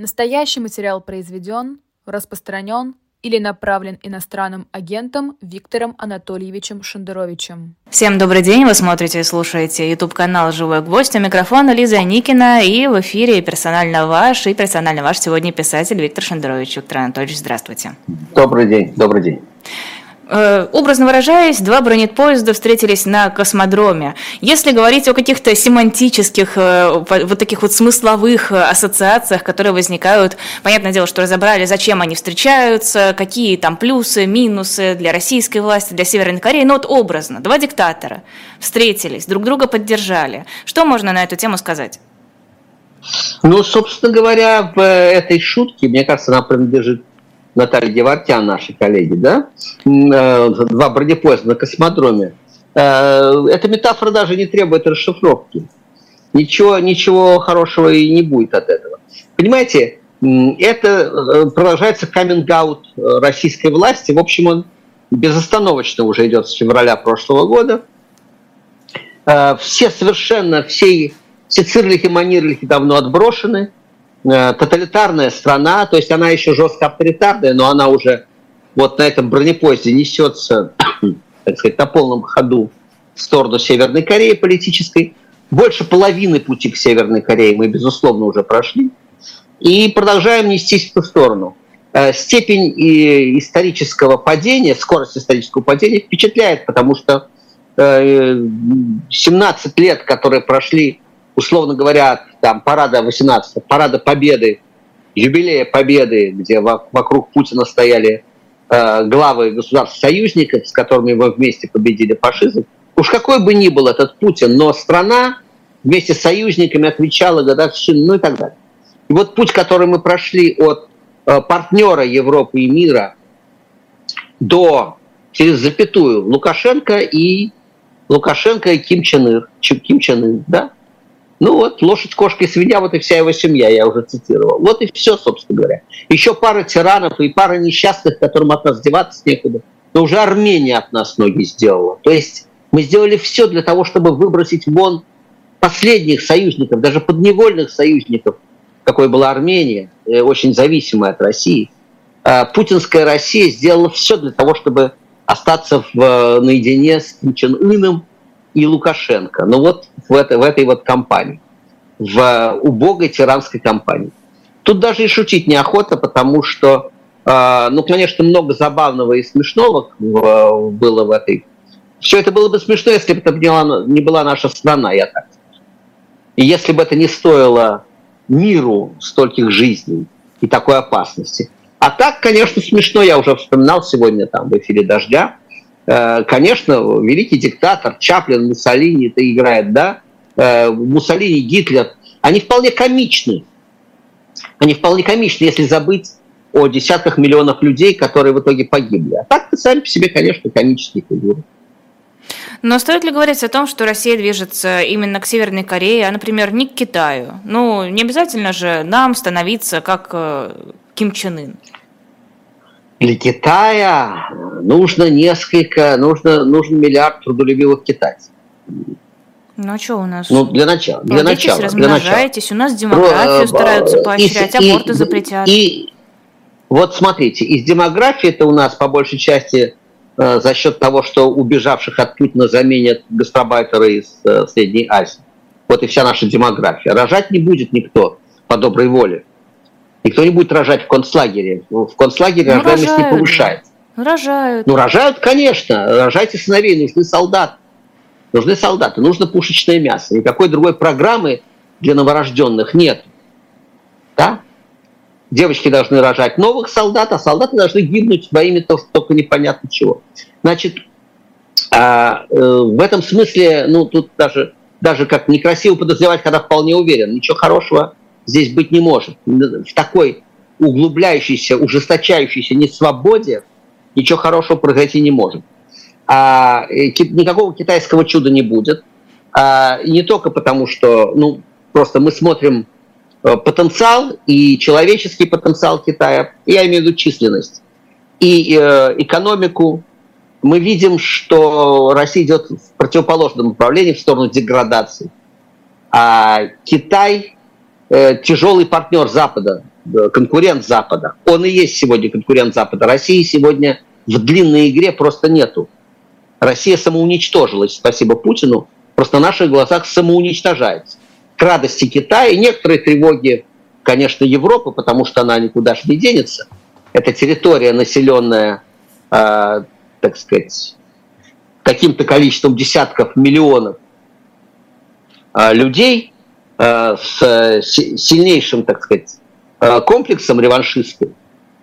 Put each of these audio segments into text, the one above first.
Настоящий материал произведен, распространен или направлен иностранным агентом Виктором Анатольевичем Шендеровичем. Всем добрый день, вы смотрите и слушаете YouTube-канал «Живой гвоздь». У микрофона Лиза Никина и в эфире персонально ваш и персонально ваш сегодня писатель Виктор Шендерович. Виктор Анатольевич, здравствуйте. Добрый день, добрый день. Э, образно выражаясь, два бронепоезда встретились на космодроме. Если говорить о каких-то семантических, э, вот таких вот смысловых э, ассоциациях, которые возникают, понятное дело, что разобрали, зачем они встречаются, какие там плюсы, минусы для российской власти, для Северной Кореи, но вот образно, два диктатора встретились, друг друга поддержали. Что можно на эту тему сказать? Ну, собственно говоря, в этой шутке, мне кажется, она принадлежит Наталья Гевартян, наши коллеги, да, э, два бронепоезда на космодроме. Э, эта метафора даже не требует расшифровки. Ничего, ничего хорошего и не будет от этого. Понимаете, это э, продолжается каминг-аут российской власти. В общем, он безостановочно уже идет с февраля прошлого года. Все совершенно, все, все цирлихи, манерлихи давно отброшены. Э, тоталитарная страна, то есть она еще жестко авторитарная, но она уже вот на этом бронепоезде несется, так сказать, на полном ходу в сторону Северной Кореи политической. Больше половины пути к Северной Корее мы, безусловно, уже прошли. И продолжаем нестись в ту сторону. Э, степень исторического падения, скорость исторического падения впечатляет, потому что 17 э, лет, которые прошли условно говоря, там парада 18 парада Победы, юбилея Победы, где вокруг Путина стояли э, главы государств-союзников, с которыми мы вместе победили фашизм. Уж какой бы ни был этот Путин, но страна вместе с союзниками отвечала годовщину, ну и так далее. И вот путь, который мы прошли от э, партнера Европы и мира до через запятую Лукашенко и Лукашенко и Ким Чен Ир, Ким Чен Ир, да? Ну вот, лошадь, кошка и свинья, вот и вся его семья, я уже цитировал. Вот и все, собственно говоря. Еще пара тиранов и пара несчастных, которым от нас деваться некуда. Но уже Армения от нас ноги сделала. То есть мы сделали все для того, чтобы выбросить вон последних союзников, даже подневольных союзников, какой была Армения, э, очень зависимая от России. А путинская Россия сделала все для того, чтобы остаться в, э, наедине с Ким Чен Ыном, и Лукашенко. Ну вот в, это, в этой вот компании, в убогой тиранской компании. Тут даже и шутить неохота, потому что, э, ну, конечно, много забавного и смешного в, было в этой. Все это было бы смешно, если бы это не была, наша страна, я так. И если бы это не стоило миру стольких жизней и такой опасности. А так, конечно, смешно, я уже вспоминал сегодня там в эфире «Дождя», Э, конечно, великий диктатор Чаплин, Муссолини это играет, да, э, Муссолини, Гитлер, они вполне комичны. Они вполне комичны, если забыть о десятках миллионов людей, которые в итоге погибли. А так-то сами по себе, конечно, комические фигуры. Но стоит ли говорить о том, что Россия движется именно к Северной Корее, а, например, не к Китаю? Ну, не обязательно же нам становиться как э, Ким Чен Ын. Для Китая нужно несколько, нужно, нужен миллиард трудолюбивых китайцев. Ну а что у нас? Ну, для начала. Для начала. размножаетесь, для начала. у нас демографию Про, стараются поощрять, и, аборты и, запретят. И, и вот смотрите, из демографии это у нас по большей части э, за счет того, что убежавших от Путина заменят гастробайтеры из э, Средней Азии. Вот и вся наша демография. Рожать не будет никто по доброй воле. Никто не будет рожать в концлагере. Ну, в концлагере ну, рождаемость рожают. не повышается. Рожают. Ну, рожают, конечно. Рожайте сыновей, нужны солдаты. Нужны солдаты, нужно пушечное мясо. Никакой другой программы для новорожденных нет. Да? Девочки должны рожать новых солдат, а солдаты должны гибнуть во имя того, только непонятно чего. Значит, а, э, в этом смысле, ну, тут даже, даже как некрасиво подозревать, когда вполне уверен, ничего хорошего здесь быть не может. В такой углубляющейся, ужесточающейся несвободе ничего хорошего произойти не может. А, никакого китайского чуда не будет. А, не только потому, что ну, просто мы смотрим э, потенциал и человеческий потенциал Китая, я имею в виду численность, и э, экономику, мы видим, что Россия идет в противоположном направлении, в сторону деградации. А Китай Э, тяжелый партнер Запада конкурент Запада. Он и есть сегодня конкурент Запада. России сегодня в длинной игре просто нету. Россия самоуничтожилась, спасибо Путину, просто на наших глазах самоуничтожается. К радости Китая и некоторые тревоги, конечно, Европы, потому что она никуда же не денется. Это территория, населенная, э, так сказать, каким-то количеством десятков миллионов э, людей э, с э, сильнейшим, так сказать, э, комплексом реваншистским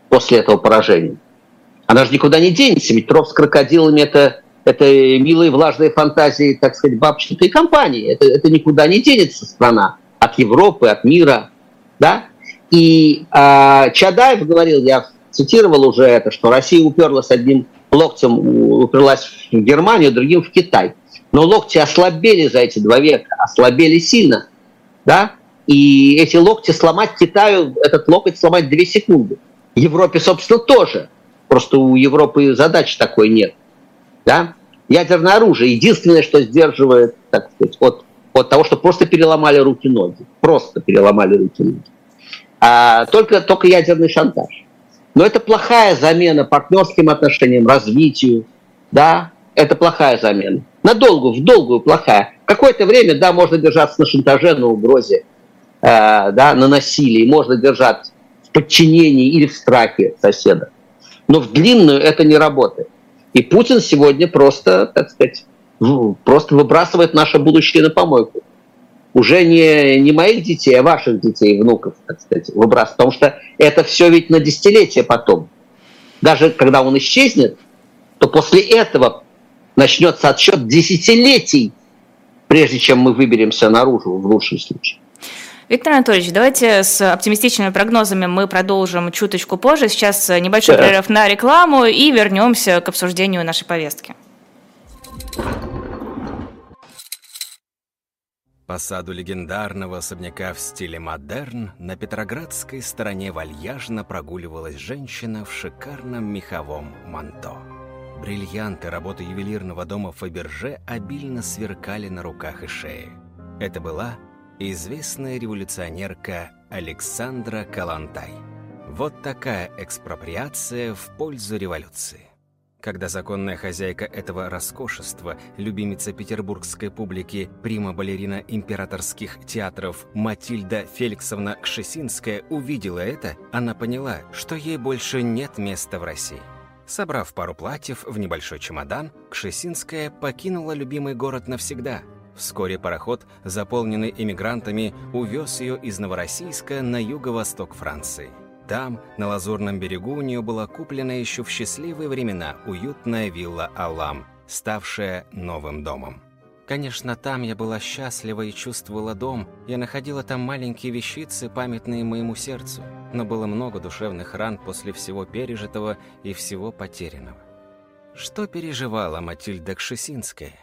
после этого поражения. Она же никуда не денется, ведь тров с крокодилами это, это милые влажные фантазии, так сказать, бабчатой компании. Это, это никуда не денется страна от Европы, от мира. Да? И э, Чадаев говорил, я цитировал уже это, что Россия уперлась одним локтем, уперлась в Германию, другим в Китай. Но локти ослабели за эти два века, ослабели сильно. Да? И эти локти сломать Китаю, этот локоть сломать две секунды. Европе, собственно, тоже. Просто у Европы задачи такой нет. Да? Ядерное оружие единственное, что сдерживает, так сказать, от, от того, что просто переломали руки-ноги. Просто переломали руки-ноги. А, только, только ядерный шантаж. Но это плохая замена партнерским отношениям, развитию. Да, это плохая замена. На долгую, в долгую плохая. Какое-то время, да, можно держаться на шантаже, на угрозе, э, да, на насилии, можно держать в подчинении или в страхе соседа но в длинную это не работает. И Путин сегодня просто, так сказать, просто выбрасывает наше будущее на помойку. Уже не, не моих детей, а ваших детей, внуков, так сказать, выбрасывает. Потому что это все ведь на десятилетия потом. Даже когда он исчезнет, то после этого начнется отсчет десятилетий, прежде чем мы выберемся наружу, в лучшем случае. Виктор Анатольевич, давайте с оптимистичными прогнозами мы продолжим чуточку позже. Сейчас небольшой перерыв на рекламу и вернемся к обсуждению нашей повестки. По саду легендарного особняка в стиле модерн на петроградской стороне вальяжно прогуливалась женщина в шикарном меховом манто. Бриллианты работы ювелирного дома Фаберже обильно сверкали на руках и шее. Это была известная революционерка Александра Калантай. Вот такая экспроприация в пользу революции. Когда законная хозяйка этого роскошества, любимица петербургской публики, прима-балерина императорских театров Матильда Феликсовна Кшесинская увидела это, она поняла, что ей больше нет места в России. Собрав пару платьев в небольшой чемодан, Кшесинская покинула любимый город навсегда – Вскоре пароход, заполненный эмигрантами, увез ее из Новороссийска на юго-восток Франции. Там, на Лазурном берегу, у нее была куплена еще в счастливые времена уютная вилла «Алам», ставшая новым домом. Конечно, там я была счастлива и чувствовала дом. Я находила там маленькие вещицы, памятные моему сердцу. Но было много душевных ран после всего пережитого и всего потерянного. Что переживала Матильда Кшесинская?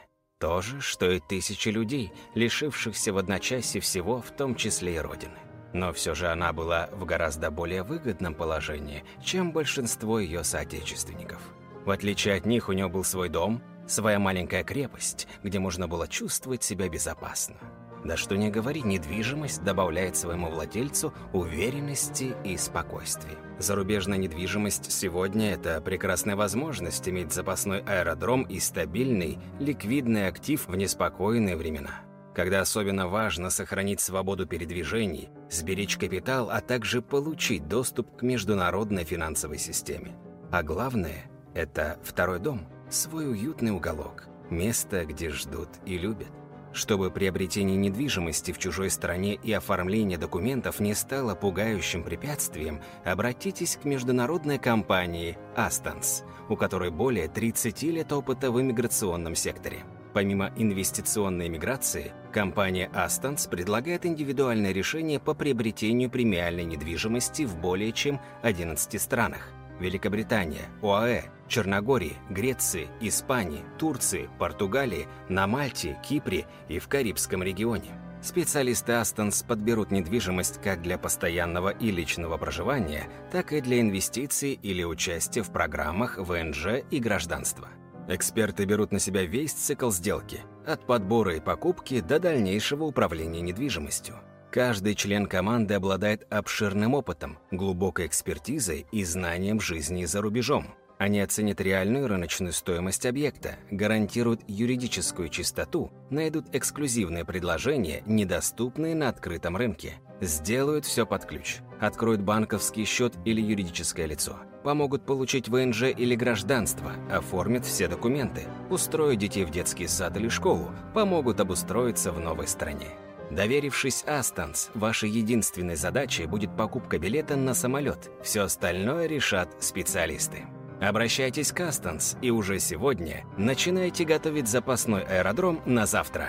То же, что и тысячи людей, лишившихся в одночасье всего, в том числе и Родины. Но все же она была в гораздо более выгодном положении, чем большинство ее соотечественников. В отличие от них, у нее был свой дом, своя маленькая крепость, где можно было чувствовать себя безопасно. Да что не говори, недвижимость добавляет своему владельцу уверенности и спокойствия. Зарубежная недвижимость сегодня – это прекрасная возможность иметь запасной аэродром и стабильный, ликвидный актив в неспокойные времена. Когда особенно важно сохранить свободу передвижений, сберечь капитал, а также получить доступ к международной финансовой системе. А главное – это второй дом, свой уютный уголок, место, где ждут и любят чтобы приобретение недвижимости в чужой стране и оформление документов не стало пугающим препятствием, обратитесь к международной компании «Астонс», у которой более 30 лет опыта в иммиграционном секторе. Помимо инвестиционной миграции, компания Астонс предлагает индивидуальное решение по приобретению премиальной недвижимости в более чем 11 странах – Великобритания, ОАЭ, Черногории, Греции, Испании, Турции, Португалии, на Мальте, Кипре и в Карибском регионе. Специалисты Астонс подберут недвижимость как для постоянного и личного проживания, так и для инвестиций или участия в программах ВНЖ и гражданства. Эксперты берут на себя весь цикл сделки, от подбора и покупки до дальнейшего управления недвижимостью. Каждый член команды обладает обширным опытом, глубокой экспертизой и знанием жизни за рубежом. Они оценят реальную рыночную стоимость объекта, гарантируют юридическую чистоту, найдут эксклюзивные предложения, недоступные на открытом рынке, сделают все под ключ, откроют банковский счет или юридическое лицо, помогут получить ВНЖ или гражданство, оформят все документы, устроят детей в детский сад или школу, помогут обустроиться в новой стране. Доверившись Астанс, вашей единственной задачей будет покупка билета на самолет. Все остальное решат специалисты. Обращайтесь к Астанс и уже сегодня начинайте готовить запасной аэродром на завтра.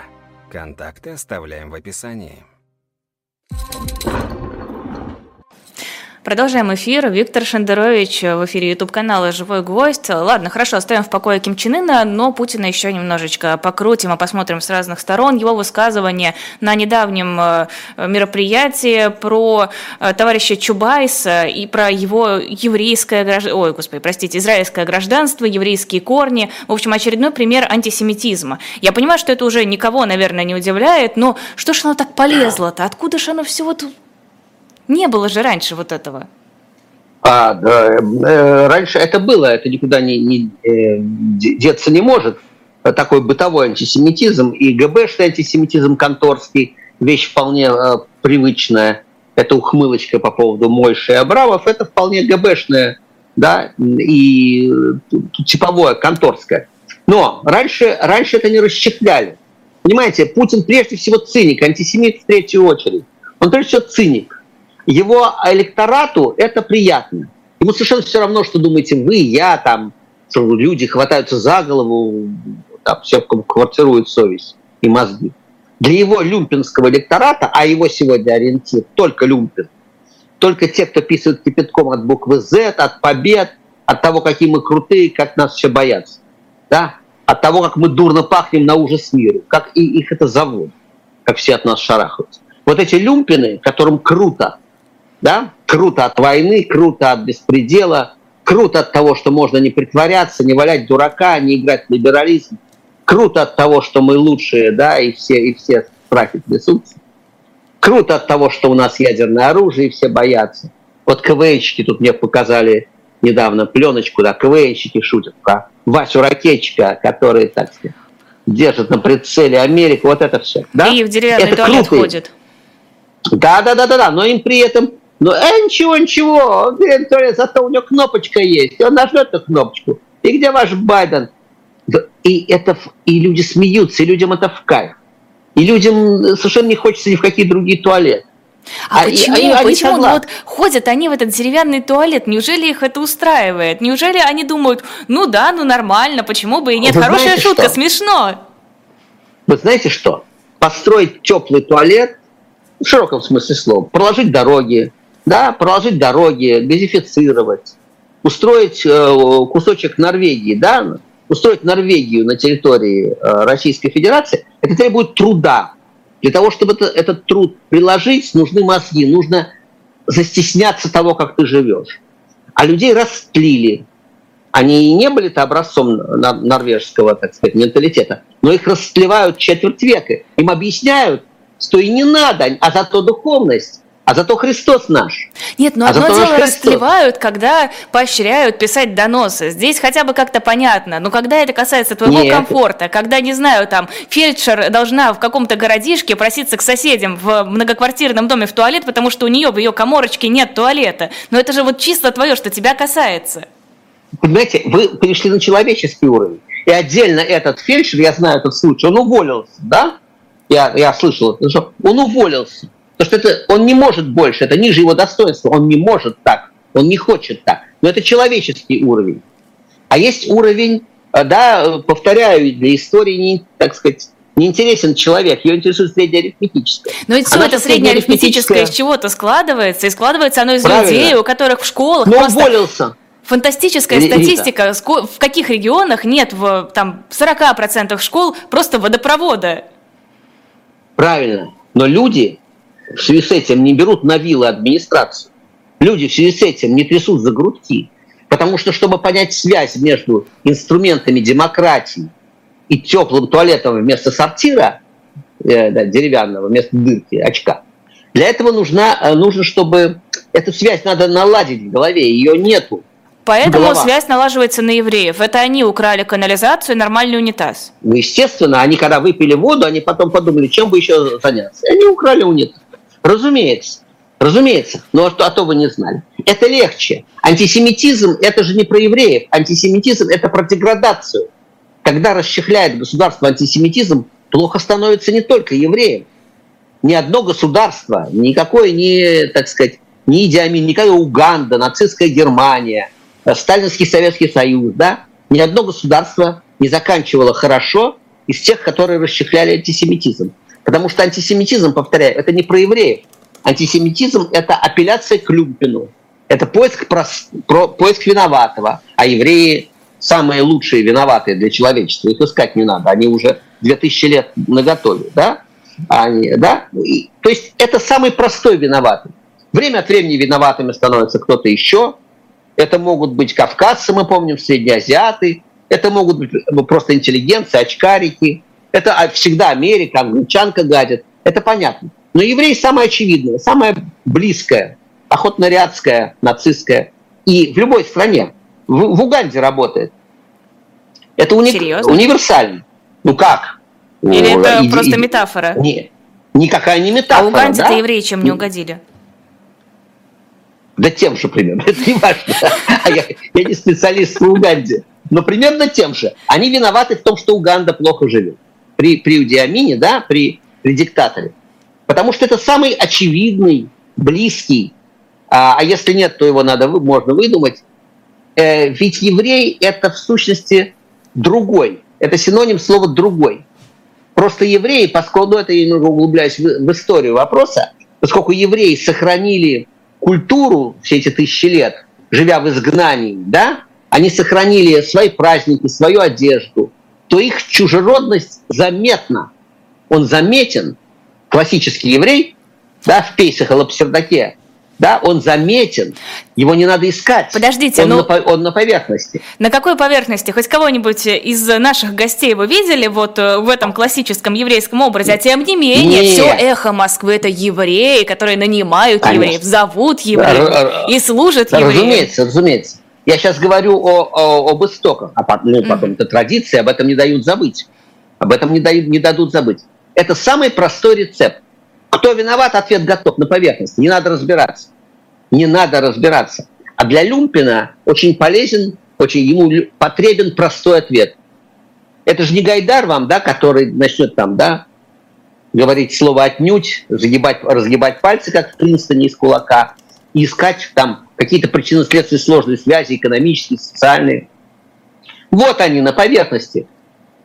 Контакты оставляем в описании. Продолжаем эфир. Виктор Шендерович в эфире YouTube-канала «Живой гвоздь». Ладно, хорошо, оставим в покое Ким Чен Ына, но Путина еще немножечко покрутим и посмотрим с разных сторон. Его высказывание на недавнем э, мероприятии про э, товарища Чубайса и про его еврейское гражданство, ой, господи, простите, израильское гражданство, еврейские корни. В общем, очередной пример антисемитизма. Я понимаю, что это уже никого, наверное, не удивляет, но что ж оно так полезло-то? Откуда же оно все вот не было же раньше вот этого. А, да, э, раньше это было, это никуда не, не э, деться не может. Такой бытовой антисемитизм и ГБшный антисемитизм конторский, вещь вполне э, привычная. Это ухмылочка по поводу Мойши и Абрамов, это вполне ГБшная, да, и типовое, конторское. Но раньше, раньше это не расщепляли. Понимаете, Путин прежде всего циник, антисемит в третью очередь. Он прежде всего циник его электорату это приятно. Ему совершенно все равно, что думаете вы, я, там, люди хватаются за голову, там, все квартирует совесть и мозги. Для его люмпинского электората, а его сегодня ориентир только люмпин, только те, кто писают кипятком от буквы Z, от побед, от того, какие мы крутые, как нас все боятся. Да? От того, как мы дурно пахнем на ужас миру, как и их это заводит, как все от нас шарахаются. Вот эти люмпины, которым круто, да? Круто от войны, круто от беспредела, круто от того, что можно не притворяться, не валять дурака, не играть в либерализм. Круто от того, что мы лучшие, да, и все, и все страхи трясутся. Круто от того, что у нас ядерное оружие, и все боятся. Вот КВНщики тут мне показали недавно пленочку, да, КВНщики шутят про Васю Ракетчика, который, так сказать, держит на прицеле Америку, вот это все. Да? И в деревянный это туалет крутые. ходит. Да, да, да, да, да, но им при этом ну, э, ничего, ничего, зато у него кнопочка есть, он нажмет эту кнопочку. И где ваш Байден? И, это, и люди смеются, и людям это в кайф. И людям совершенно не хочется ни в какие другие туалеты. А, а почему? Они, они почему? Ну, вот ходят они в этот деревянный туалет. Неужели их это устраивает? Неужели они думают, ну да, ну нормально, почему бы и нет? Вы Хорошая шутка, что? смешно. Вы знаете что? Построить теплый туалет в широком смысле слова, проложить дороги, да, проложить дороги, газифицировать, устроить э, кусочек Норвегии, да, устроить Норвегию на территории э, Российской Федерации, это требует труда. Для того, чтобы это, этот труд приложить, нужны мозги, нужно застесняться того, как ты живешь. А людей растлили. Они и не были-то образцом норвежского, так сказать, менталитета, но их растлевают четверть века. Им объясняют, что и не надо, а зато духовность а зато Христос наш. Нет, но а одно дело растлевают, когда поощряют писать доносы. Здесь хотя бы как-то понятно. Но когда это касается твоего Нет. комфорта, когда, не знаю, там, фельдшер должна в каком-то городишке проситься к соседям в многоквартирном доме в туалет, потому что у нее в ее коморочке нет туалета. Но это же вот чисто твое, что тебя касается. Понимаете, вы перешли на человеческий уровень. И отдельно этот фельдшер, я знаю этот случай, он уволился, да? Я, я слышал, он уволился Потому что это, он не может больше, это ниже его достоинства, он не может так, он не хочет так. Но это человеческий уровень. А есть уровень, э, да, повторяю, для истории, не, так сказать, не интересен человек, ее интересует среднеарифметическое. Но ведь все это среднеарифметическое из чего-то складывается, и складывается оно из Правильно. людей, у которых в школах Но просто... уволился. Фантастическая Рита. статистика, в каких регионах нет в там, 40% школ просто водопровода. Правильно. Но люди в связи с этим не берут на вилы администрацию. Люди в связи с этим не трясут за грудки. Потому что, чтобы понять связь между инструментами демократии и теплым туалетом вместо сортира, э, да, деревянного, вместо дырки, очка, Для этого нужна, э, нужно, чтобы эту связь надо наладить в голове, ее нету. Поэтому Голова. связь налаживается на евреев. Это они украли канализацию и нормальный унитаз. Ну, естественно, они когда выпили воду, они потом подумали, чем бы еще заняться. И они украли унитаз. Разумеется. Разумеется. Но что, а то вы не знали. Это легче. Антисемитизм – это же не про евреев. Антисемитизм – это про деградацию. Когда расчехляет государство антисемитизм, плохо становится не только евреям. Ни одно государство, никакое не, так сказать, ни Идиамин, никакая Уганда, нацистская Германия – Сталинский Советский Союз, да, ни одно государство не заканчивало хорошо из тех, которые расчехляли антисемитизм. Потому что антисемитизм, повторяю, это не про евреев. Антисемитизм – это апелляция к Люмпину. Это поиск, про, про, поиск виноватого. А евреи самые лучшие виноватые для человечества. Их искать не надо. Они уже 2000 лет наготове. Да? Они, да? И, то есть это самый простой виноватый. Время от времени виноватыми становится кто-то еще, это могут быть кавказцы, мы помним, среднеазиаты, это могут быть просто интеллигенции, очкарики, это а, всегда Америка, англичанка гадит, это понятно. Но еврей самое очевидное, самое близкое, охотнорядское, нацистское. И в любой стране, в, в Уганде работает. Это уни... универсально. Ну как? Или это и, просто и, метафора? Не, никакая не метафора. А уганде-то да? евреи чем не угодили? Да тем же примерно, это не важно. А я, я не специалист по Уганде. Но примерно тем же. Они виноваты в том, что Уганда плохо живет. При, при Удиамине, да, при, при диктаторе. Потому что это самый очевидный, близкий, а, а если нет, то его надо, можно выдумать. Э, ведь еврей – это в сущности другой. Это синоним слова «другой». Просто евреи, поскольку, ну, это я немного углубляюсь в, в историю вопроса, поскольку евреи сохранили культуру все эти тысячи лет, живя в изгнании, да, они сохранили свои праздники, свою одежду, то их чужеродность заметна. Он заметен, классический еврей, да, в Пейсах и Лапсердаке, да, он заметен, его не надо искать. Подождите, он, ну, на, он на поверхности. На какой поверхности? Хоть кого-нибудь из наших гостей вы видели вот э, в этом классическом еврейском образе? А тем не менее, Нет. все эхо Москвы это евреи, которые нанимают Конечно. евреев, зовут евреев да, и служат да, евреям. Разумеется, разумеется. Я сейчас говорю о, о, об истоках, а потом, ну, потом mm-hmm. это традиции, об этом не дают забыть. Об этом не, дают, не дадут забыть. Это самый простой рецепт. Кто виноват, ответ готов на поверхности. Не надо разбираться. Не надо разбираться. А для Люмпина очень полезен, очень ему потребен простой ответ. Это же не Гайдар вам, да, который начнет там, да, говорить слово «отнюдь», загибать, разгибать пальцы, как в Принстоне из кулака, и искать там какие-то причинно-следственные сложные связи, экономические, социальные. Вот они на поверхности.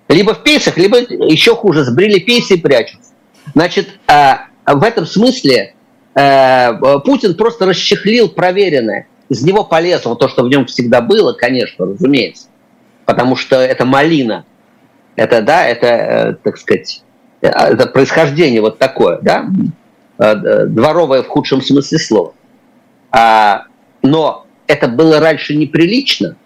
Либо в пейсах, либо еще хуже, сбрили пейсы и прячутся. Значит, а, в этом смысле э, Путин просто расчехлил проверенное. Из него полезло то, что в нем всегда было, конечно, разумеется. Потому что это малина. Это, да, это, э, так сказать, э, это происхождение вот такое, да, дворовое в худшем смысле слова. А, но это было раньше неприлично.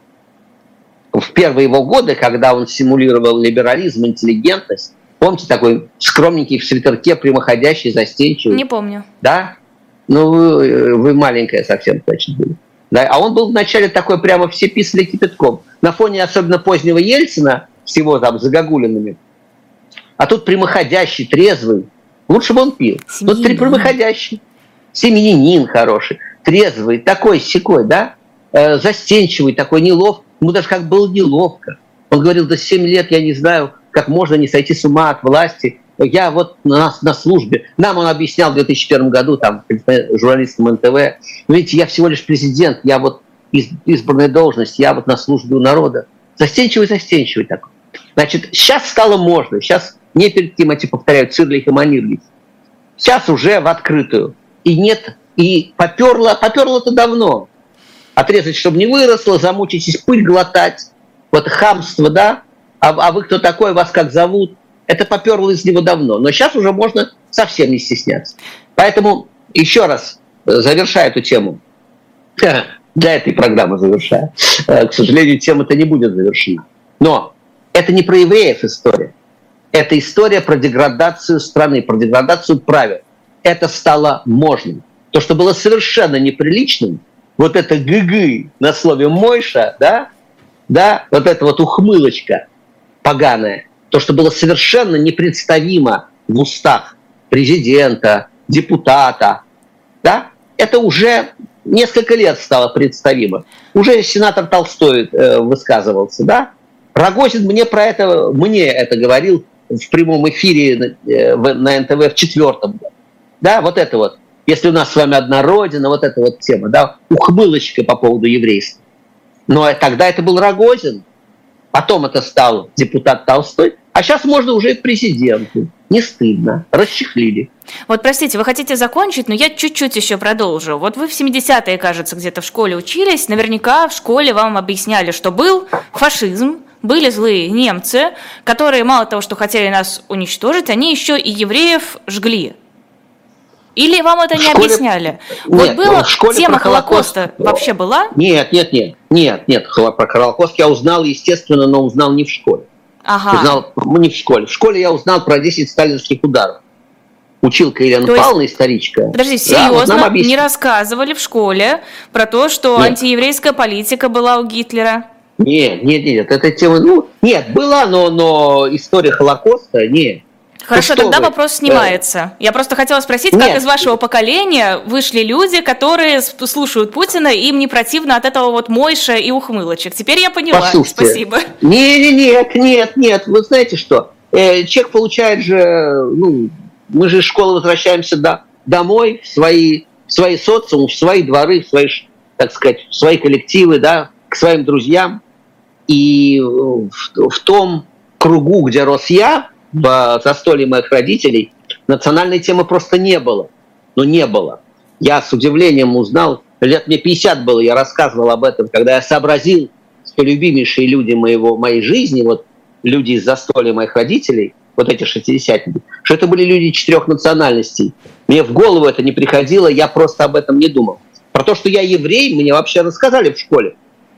В первые его годы, когда он симулировал либерализм, интеллигентность, Помните такой скромненький в свитерке, прямоходящий, застенчивый? Не помню. Да? Ну, вы, вы маленькая совсем точно были. Да? А он был вначале такой прямо все писали кипятком. На фоне особенно позднего Ельцина, с его там загогулинами. А тут прямоходящий, трезвый. Лучше бы он пил. Семьянин. Тут три прямоходящий. Семьянин хороший, трезвый, такой секой, да? Э, застенчивый, такой неловкий. Ему даже как было неловко. Он говорил, до 7 лет я не знаю, как можно не сойти с ума от власти. Я вот на, на службе. Нам он объяснял в 2001 году, там, журналистам НТВ, видите, я всего лишь президент, я вот из, избранная должность, я вот на службе у народа. Застенчивый, застенчивый такой. Значит, сейчас стало можно, сейчас не перед кем эти повторяют Цирлих и Манерлих. Сейчас уже в открытую. И нет, и поперло, поперло-то давно. Отрезать, чтобы не выросло, замучитесь пыль глотать. Вот хамство, да, а, а вы кто такой, вас как зовут, это поперло из него давно. Но сейчас уже можно совсем не стесняться. Поэтому еще раз э, завершая эту тему, для этой программы завершая, э, к сожалению, тема-то не будет завершена. Но это не про евреев история. Это история про деградацию страны, про деградацию правил. это стало можным. То, что было совершенно неприличным, вот это гы на слове «мойша», да, да, вот эта вот ухмылочка поганая, то, что было совершенно непредставимо в устах президента, депутата, да, это уже несколько лет стало представимо. Уже сенатор Толстой э, высказывался, да. Рогозин мне про это, мне это говорил в прямом эфире э, на НТВ в четвертом. Да, вот это вот. Если у нас с вами одна родина, вот эта вот тема, да, ухмылочка по поводу еврейства. Но тогда это был Рогозин, потом это стал депутат Толстой, а сейчас можно уже и президенту. Не стыдно. Расчехлили. Вот, простите, вы хотите закончить, но я чуть-чуть еще продолжу. Вот вы в 70-е, кажется, где-то в школе учились. Наверняка в школе вам объясняли, что был фашизм, были злые немцы, которые мало того, что хотели нас уничтожить, они еще и евреев жгли. Или вам это не школе... объясняли? Нет, вот была тема Холокоста Холокост... вообще была? Нет, нет, нет, нет, нет. Про Холокост я узнал, естественно, но узнал не в школе. Ага. Узнал, ну, не в школе. В школе я узнал про 10 сталинских ударов. Училка Елена то Павловна, историчка. Подожди, серьезно? Да, вот не рассказывали в школе про то, что нет. антиеврейская политика была у Гитлера? Нет, нет, нет, эта тема, ну, нет, была, но, но история Холокоста, нет. Хорошо, тогда вы? вопрос снимается. Я просто хотела спросить, Нет. как из вашего поколения вышли люди, которые слушают Путина, им не противно от этого вот мойша и ухмылочек. Теперь я поняла. Послушайте. Спасибо. Нет, нет, нет, нет. Вы знаете что? Э, человек получает же, ну, мы же из школы возвращаемся до, домой, в свои, в свои социумы, в свои дворы, в свои, так сказать, в свои коллективы, да, к своим друзьям. И в, в том кругу, где рос я, в застолье моих родителей национальной темы просто не было. Ну, не было. Я с удивлением узнал, лет мне 50 было, я рассказывал об этом, когда я сообразил, что любимейшие люди моего, моей жизни, вот люди из застолья моих родителей, вот эти шестидесятники, что это были люди четырех национальностей. Мне в голову это не приходило, я просто об этом не думал. Про то, что я еврей, мне вообще рассказали в школе.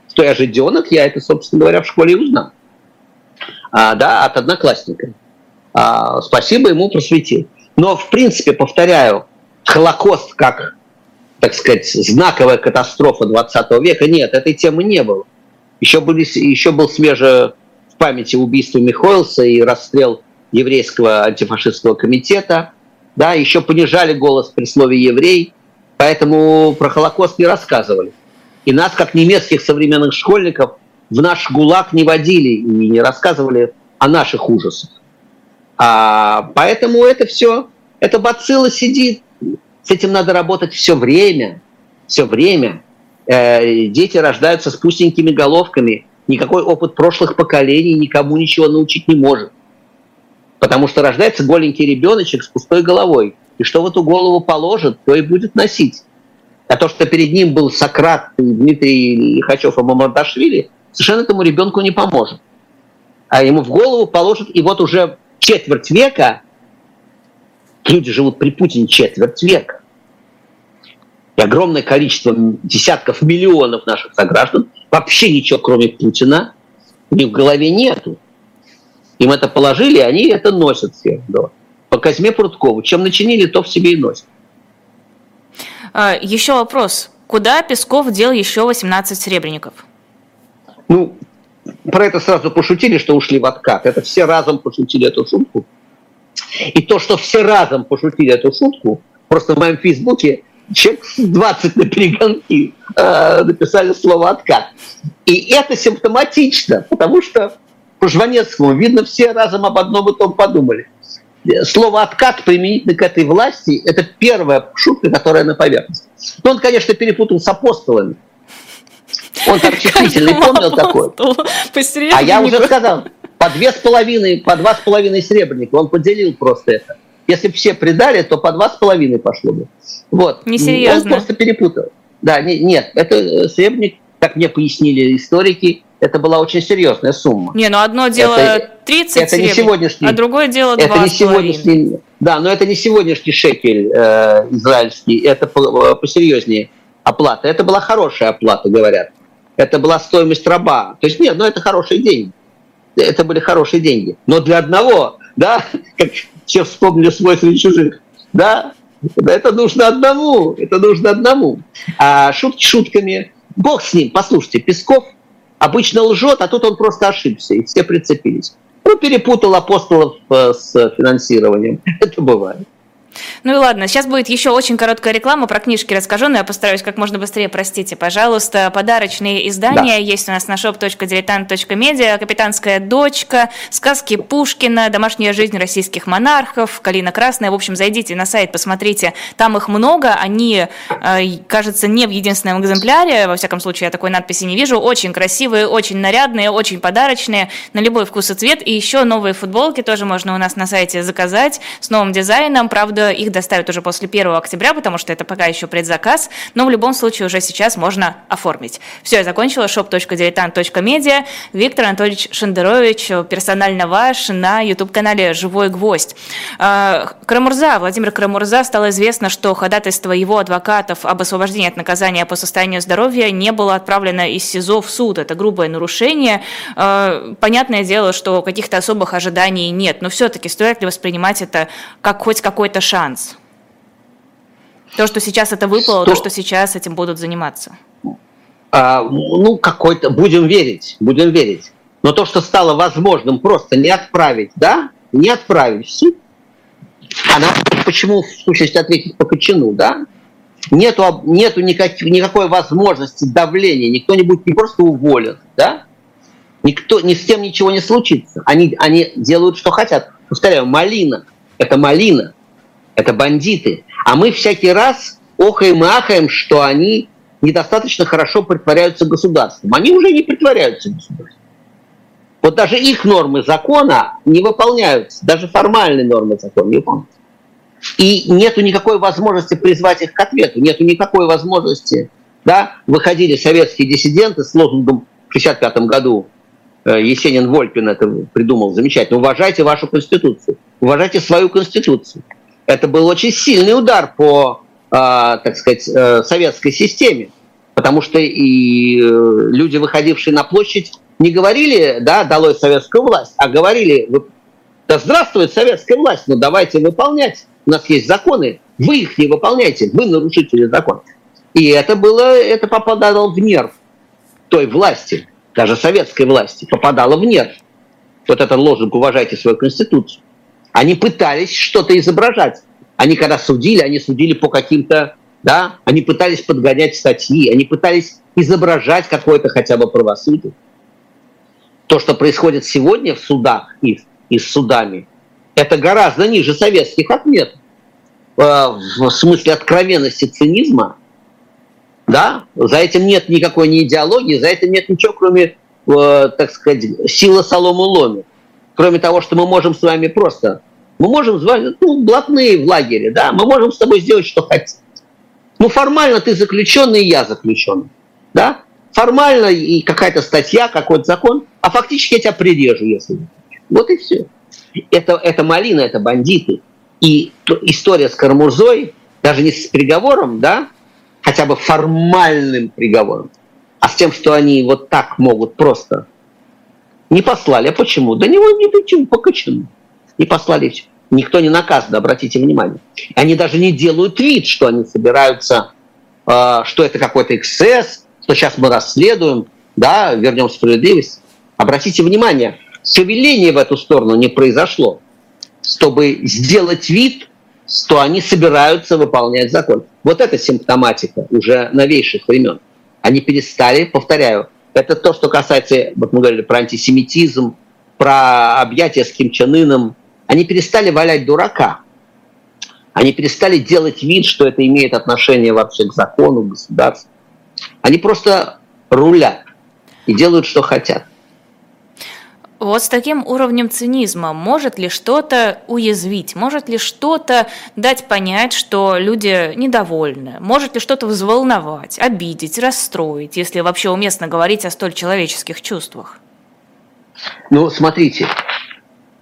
Что я жиденок, я это, собственно говоря, в школе и узнал. А, да, от одноклассника. А, спасибо ему просветил. Но, в принципе, повторяю, Холокост как, так сказать, знаковая катастрофа 20 века, нет, этой темы не было. Еще, были, еще был свеже в памяти убийство Михоэлса и расстрел еврейского антифашистского комитета. Да, еще понижали голос при слове «еврей», поэтому про Холокост не рассказывали. И нас, как немецких современных школьников, в наш ГУЛАГ не водили и не рассказывали о наших ужасах. А, поэтому это все, эта бацилла сидит, с этим надо работать все время, все время. Э, дети рождаются с пустенькими головками, никакой опыт прошлых поколений никому ничего научить не может. Потому что рождается голенький ребеночек с пустой головой. И что в эту голову положит, то и будет носить. А то, что перед ним был Сократ, Дмитрий Лихачев и Мамардашвили, совершенно этому ребенку не поможет. А ему в голову положат, и вот уже четверть века, люди живут при Путине четверть века, и огромное количество десятков миллионов наших сограждан вообще ничего, кроме Путина, у них в голове нету. Им это положили, и они это носят все. Да. По Казьме Прудкову. Чем начинили, то в себе и носят. А, еще вопрос. Куда Песков дел еще 18 серебряников? Ну, про это сразу пошутили, что ушли в откат. Это все разом пошутили эту шутку. И то, что все разом пошутили эту шутку, просто в моем фейсбуке человек 20 на перегонки э, написали слово «откат». И это симптоматично, потому что по Жванецкому, видно, все разом об одном и том подумали. Слово «откат» применительно к этой власти – это первая шутка, которая на поверхности. Но он, конечно, перепутал с апостолами. Он так чувствительный, помнил такой? А я уже сказал, по две с половиной, по два с половиной серебряника. Он поделил просто это. Если бы все придали, то по два с половиной пошло бы. Вот. Несерьезно. Он просто перепутал. Да, не, нет, это э, серебряник, как мне пояснили историки, это была очень серьезная сумма. Не, ну одно дело это, 30 это не сегодняшний, а другое дело 2,5. Это не сегодняшний, да, но это не сегодняшний шекель э, израильский, это посерьезнее оплата. Это была хорошая оплата, говорят это была стоимость раба. То есть нет, ну это хорошие деньги. Это были хорошие деньги. Но для одного, да, как все вспомнили свой среди чужих, да, Это нужно одному, это нужно одному. А шутки шутками. Бог с ним, послушайте, Песков обычно лжет, а тут он просто ошибся, и все прицепились. Ну, перепутал апостолов э, с финансированием. Это бывает. Ну и ладно, сейчас будет еще очень короткая реклама, про книжки расскажу, но я постараюсь как можно быстрее, простите, пожалуйста. Подарочные издания. Да. есть у нас на shop.diletant.media, «Капитанская дочка», «Сказки Пушкина», «Домашняя жизнь российских монархов», «Калина Красная». В общем, зайдите на сайт, посмотрите, там их много, они, э, кажется, не в единственном экземпляре, во всяком случае, я такой надписи не вижу, очень красивые, очень нарядные, очень подарочные, на любой вкус и цвет, и еще новые футболки тоже можно у нас на сайте заказать с новым дизайном, правда, их доставят уже после 1 октября, потому что это пока еще предзаказ, но в любом случае уже сейчас можно оформить. Все, я закончила. shop.diletant.media. Виктор Анатольевич Шендерович, персонально ваш, на YouTube-канале «Живой гвоздь». А, Крамурза, Владимир Крамурза, стало известно, что ходатайство его адвокатов об освобождении от наказания по состоянию здоровья не было отправлено из СИЗО в суд. Это грубое нарушение. А, понятное дело, что каких-то особых ожиданий нет, но все-таки стоит ли воспринимать это как хоть какой-то шаг шанс? То, что сейчас это выпало, что? то, что сейчас этим будут заниматься. А, ну, какой-то, будем верить, будем верить. Но то, что стало возможным просто не отправить, да, не отправить в суд, она почему в сущности ответить по Кочану, да? Нету, нету никак, никакой возможности давления, никто не будет не просто уволен, да? Никто, ни с тем ничего не случится. Они, они делают, что хотят. Повторяю, малина. Это малина это бандиты. А мы всякий раз охаем и ахаем, что они недостаточно хорошо притворяются государством. Они уже не притворяются государством. Вот даже их нормы закона не выполняются, даже формальные нормы закона не выполняются. И нету никакой возможности призвать их к ответу, нету никакой возможности. Да? Выходили советские диссиденты с лозунгом в 1965 году, э, Есенин Вольпин это придумал замечательно, уважайте вашу конституцию, уважайте свою конституцию. Это был очень сильный удар по, а, так сказать, э, советской системе, потому что и э, люди, выходившие на площадь, не говорили, да, долой советскую власть, а говорили, да здравствует советская власть, но давайте выполнять. У нас есть законы, вы их не выполняете, вы нарушители закона. И это было, это попадало в нерв той власти, даже советской власти, попадало в нерв. Вот этот лозунг «уважайте свою конституцию». Они пытались что-то изображать. Они когда судили, они судили по каким-то, да, они пытались подгонять статьи, они пытались изображать какое-то хотя бы правосудие. То, что происходит сегодня в судах и, и с судами, это гораздо ниже советских отметок. Э, в смысле откровенности цинизма, да, за этим нет никакой ни идеологии, за этим нет ничего, кроме, э, так сказать, силы солому ломит. Кроме того, что мы можем с вами просто, мы можем звать, ну, блатные в лагере, да, мы можем с тобой сделать, что хотим. Ну, формально ты заключенный, и я заключенный, да, формально и какая-то статья, какой-то закон, а фактически я тебя прирежу, если Вот и все. Это, это малина, это бандиты. И история с Кармурзой, даже не с приговором, да, хотя бы формальным приговором, а с тем, что они вот так могут просто не послали. А почему? Да не, не почему, по кочану. Не послали. Никто не наказан, обратите внимание. Они даже не делают вид, что они собираются, э, что это какой-то эксцесс, что сейчас мы расследуем, да, вернем справедливость. Обратите внимание, шевеление в эту сторону не произошло, чтобы сделать вид, что они собираются выполнять закон. Вот это симптоматика уже новейших времен. Они перестали, повторяю, это то, что касается, вот мы говорили про антисемитизм, про объятия с Ким Чен Ыном. Они перестали валять дурака. Они перестали делать вид, что это имеет отношение вообще к закону, к государству. Они просто рулят и делают, что хотят. Вот с таким уровнем цинизма может ли что-то уязвить, может ли что-то дать понять, что люди недовольны, может ли что-то взволновать, обидеть, расстроить, если вообще уместно говорить о столь человеческих чувствах? Ну, смотрите,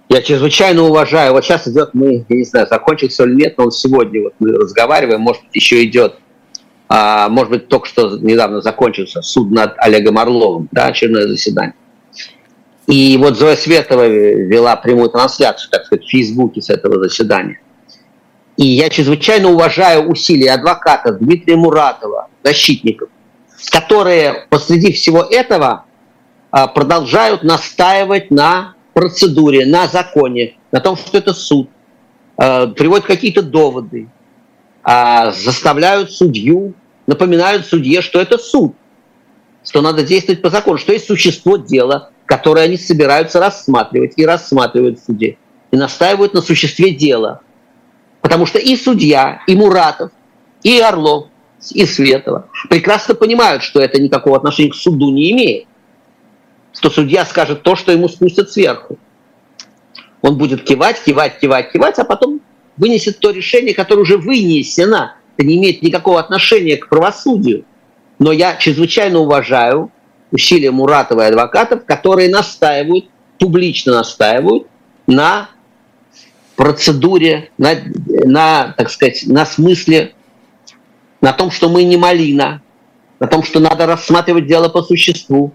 я чрезвычайно уважаю, вот сейчас идет, мы, я не знаю, закончился или нет, но он сегодня, вот мы разговариваем, может еще идет, а, может быть, только что недавно закончился суд над Олегом Орловым, да, очередное заседание. И вот Зоя Светова вела прямую трансляцию, так сказать, в Фейсбуке с этого заседания. И я чрезвычайно уважаю усилия адвоката Дмитрия Муратова, защитников, которые посреди всего этого а, продолжают настаивать на процедуре, на законе, на том, что это суд, а, приводят какие-то доводы, а, заставляют судью, напоминают судье, что это суд, что надо действовать по закону, что есть существо дела, которое они собираются рассматривать и рассматривают в суде, и настаивают на существе дела. Потому что и судья, и Муратов, и Орлов, и Светова прекрасно понимают, что это никакого отношения к суду не имеет. Что судья скажет то, что ему спустят сверху. Он будет кивать, кивать, кивать, кивать, а потом вынесет то решение, которое уже вынесено. Это не имеет никакого отношения к правосудию. Но я чрезвычайно уважаю усилия Муратова и адвокатов, которые настаивают, публично настаивают на процедуре, на, на, так сказать, на смысле, на том, что мы не малина, на том, что надо рассматривать дело по существу.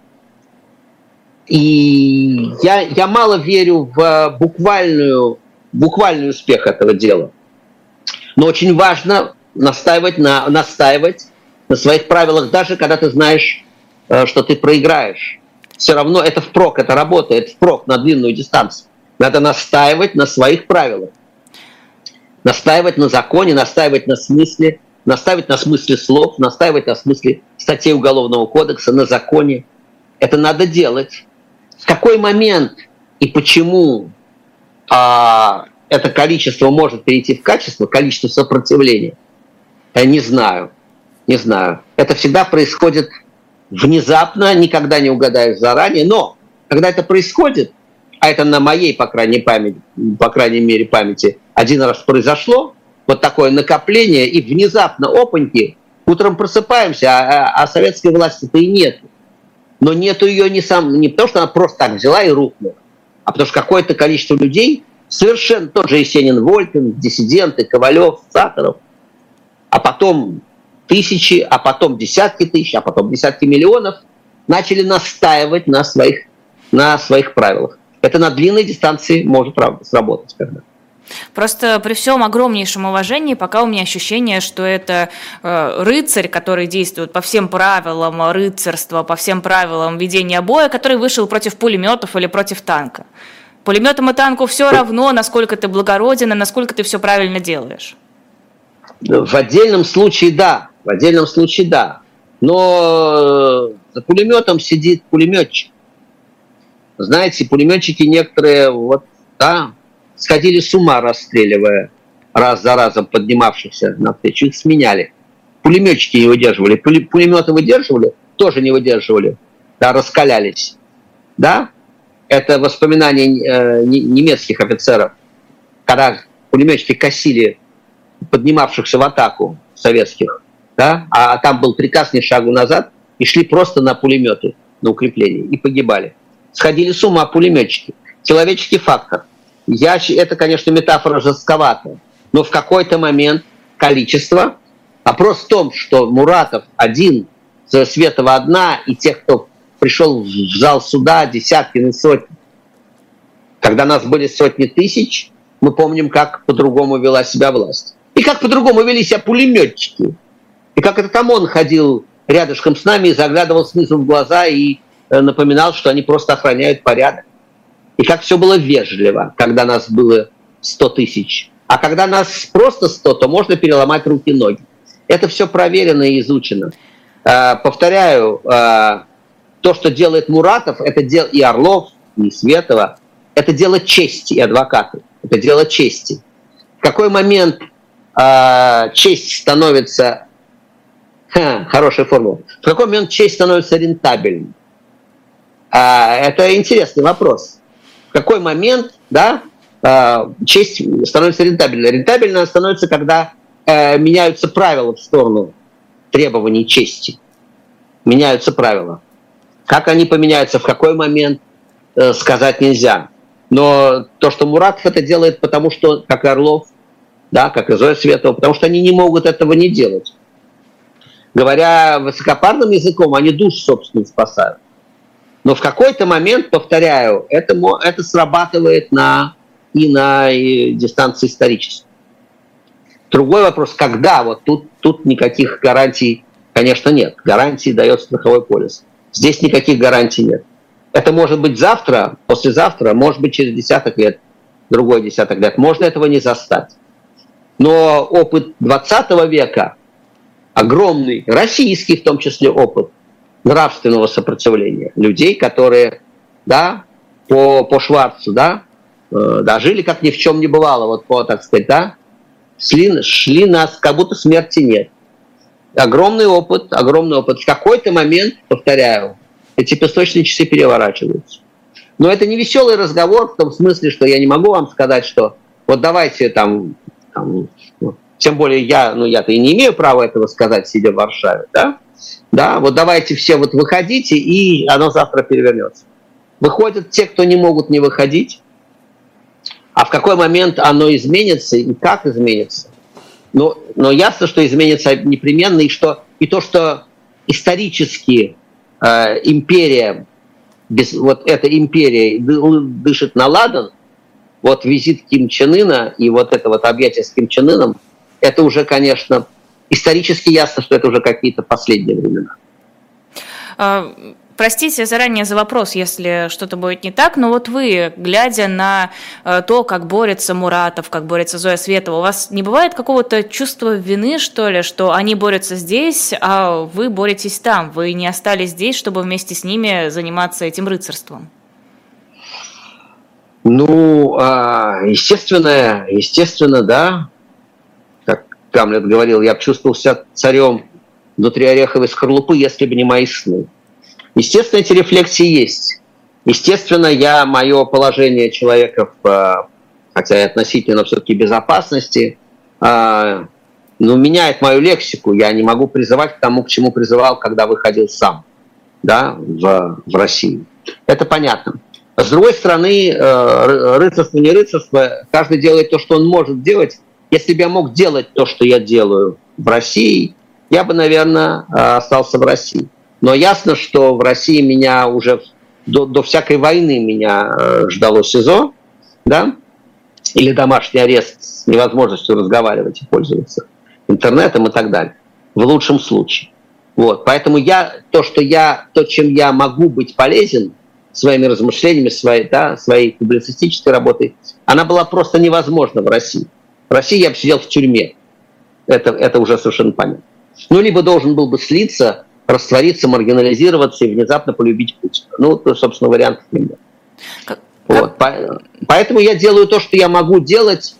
И я, я мало верю в буквальную, буквальный успех этого дела. Но очень важно настаивать на, настаивать на своих правилах, даже когда ты знаешь, что ты проиграешь. Все равно это впрок, это работает впрок на длинную дистанцию. Надо настаивать на своих правилах. Настаивать на законе, настаивать на смысле, настаивать на смысле слов, настаивать на смысле статей Уголовного кодекса, на законе. Это надо делать. В какой момент и почему а, это количество может перейти в качество, количество сопротивления, я не знаю. Не знаю. Это всегда происходит внезапно, никогда не угадаешь заранее, но когда это происходит, а это на моей, по крайней, памяти, по крайней мере, памяти один раз произошло, вот такое накопление, и внезапно, опаньки, утром просыпаемся, а, а, а советской власти-то и нет. Но нету ее не, сам, не потому, что она просто так взяла и рухнула, а потому что какое-то количество людей, совершенно тот же Есенин Вольпин, диссиденты, Ковалев, Сахаров, а потом тысячи, а потом десятки тысяч, а потом десятки миллионов начали настаивать на своих, на своих правилах. Это на длинной дистанции может сработать когда. Просто при всем огромнейшем уважении, пока у меня ощущение, что это э, рыцарь, который действует по всем правилам рыцарства, по всем правилам ведения боя, который вышел против пулеметов или против танка. Пулеметам и танку все равно, насколько ты благороден и насколько ты все правильно делаешь. В отдельном случае да, в отдельном случае да. Но за пулеметом сидит пулеметчик. Знаете, пулеметчики некоторые вот, да, сходили с ума, расстреливая раз за разом поднимавшихся на встречу, их сменяли. Пулеметчики не выдерживали, пулеметы выдерживали, тоже не выдерживали, да, раскалялись. Да, это воспоминания э, немецких офицеров, когда пулеметчики косили поднимавшихся в атаку советских, да, а там был приказ не шагу назад, и шли просто на пулеметы, на укрепление, и погибали сходили с ума пулеметчики. Человеческий фактор. Я, это, конечно, метафора жестковатая, но в какой-то момент количество. Вопрос в том, что Муратов один, Светова одна, и тех, кто пришел в зал суда, десятки, ну, сотни. Когда нас были сотни тысяч, мы помним, как по-другому вела себя власть. И как по-другому вели себя пулеметчики. И как этот ОМОН ходил рядышком с нами и заглядывал снизу в глаза и Э, напоминал, что они просто охраняют порядок. И как все было вежливо, когда нас было 100 тысяч. А когда нас просто 100, то можно переломать руки и ноги. Это все проверено и изучено. Э, повторяю, э, то, что делает Муратов, это дело и Орлов, и Светова, это дело чести и адвокаты. Это дело чести. В какой момент честь становится... Ха, хорошая формула. В какой момент честь становится рентабельной? А, это интересный вопрос. В какой момент да, а, честь становится рентабельной? Рентабельно становится, когда э, меняются правила в сторону требований чести. Меняются правила. Как они поменяются, в какой момент, э, сказать нельзя. Но то, что Муратов это делает, потому что, как Орлов, да, как и Зоя Светова, потому что они не могут этого не делать. Говоря высокопарным языком, они душ собственную спасают. Но в какой-то момент, повторяю, это, это срабатывает на, и на и дистанции исторической. Другой вопрос, когда? Вот тут, тут никаких гарантий, конечно, нет. Гарантии дает страховой полис. Здесь никаких гарантий нет. Это может быть завтра, послезавтра, может быть через десяток лет, другой десяток лет. Можно этого не застать. Но опыт 20 века, огромный, российский в том числе опыт нравственного сопротивления людей, которые, да, по, по Шварцу, да, э, да, жили как ни в чем не бывало, вот по, так сказать, да, шли, шли нас, как будто смерти нет. Огромный опыт, огромный опыт. В какой-то момент, повторяю, эти песочные часы переворачиваются. Но это не веселый разговор в том смысле, что я не могу вам сказать, что вот давайте там, там ну, тем более я, ну я-то и не имею права этого сказать, сидя в Варшаве, да? Да, вот давайте все вот выходите, и оно завтра перевернется. Выходят те, кто не могут не выходить, а в какой момент оно изменится и как изменится. Но, но ясно, что изменится непременно, и, что, и то, что исторически э, империя, без, вот эта империя дышит на ладан, вот визит Ким Чен Ына и вот это вот объятие с Ким Чен Ыном, это уже, конечно, исторически ясно, что это уже какие-то последние времена. А, Простите заранее за вопрос, если что-то будет не так, но вот вы, глядя на э, то, как борется Муратов, как борется Зоя Светова, у вас не бывает какого-то чувства вины, что ли, что они борются здесь, а вы боретесь там, вы не остались здесь, чтобы вместе с ними заниматься этим рыцарством? Ну, а, естественно, естественно, да. Как Гамлет говорил, я бы чувствовал себя царем внутри ореховой скорлупы, если бы не мои сны. Естественно, эти рефлексии есть. Естественно, я, мое положение человека, в, э, хотя и относительно все-таки безопасности, э, ну, меняет мою лексику. Я не могу призывать к тому, к чему призывал, когда выходил сам да, в, в России. Это понятно. С другой стороны, э, рыцарство, не рыцарство, каждый делает то, что он может делать. Если бы я мог делать то, что я делаю в России, я бы, наверное, остался в России. Но ясно, что в России меня уже до, до всякой войны меня э, ждало СИЗО, да, или домашний арест с невозможностью разговаривать и пользоваться интернетом и так далее. В лучшем случае. Вот. Поэтому я, то, что я, то, чем я могу быть полезен своими размышлениями, своей, да, своей публицистической работой, она была просто невозможна в России. В России я бы сидел в тюрьме. Это, это уже совершенно понятно. Ну, либо должен был бы слиться раствориться, маргинализироваться и внезапно полюбить Путина. Ну, то, собственно, вариант нет. Вот. Поэтому я делаю то, что я могу делать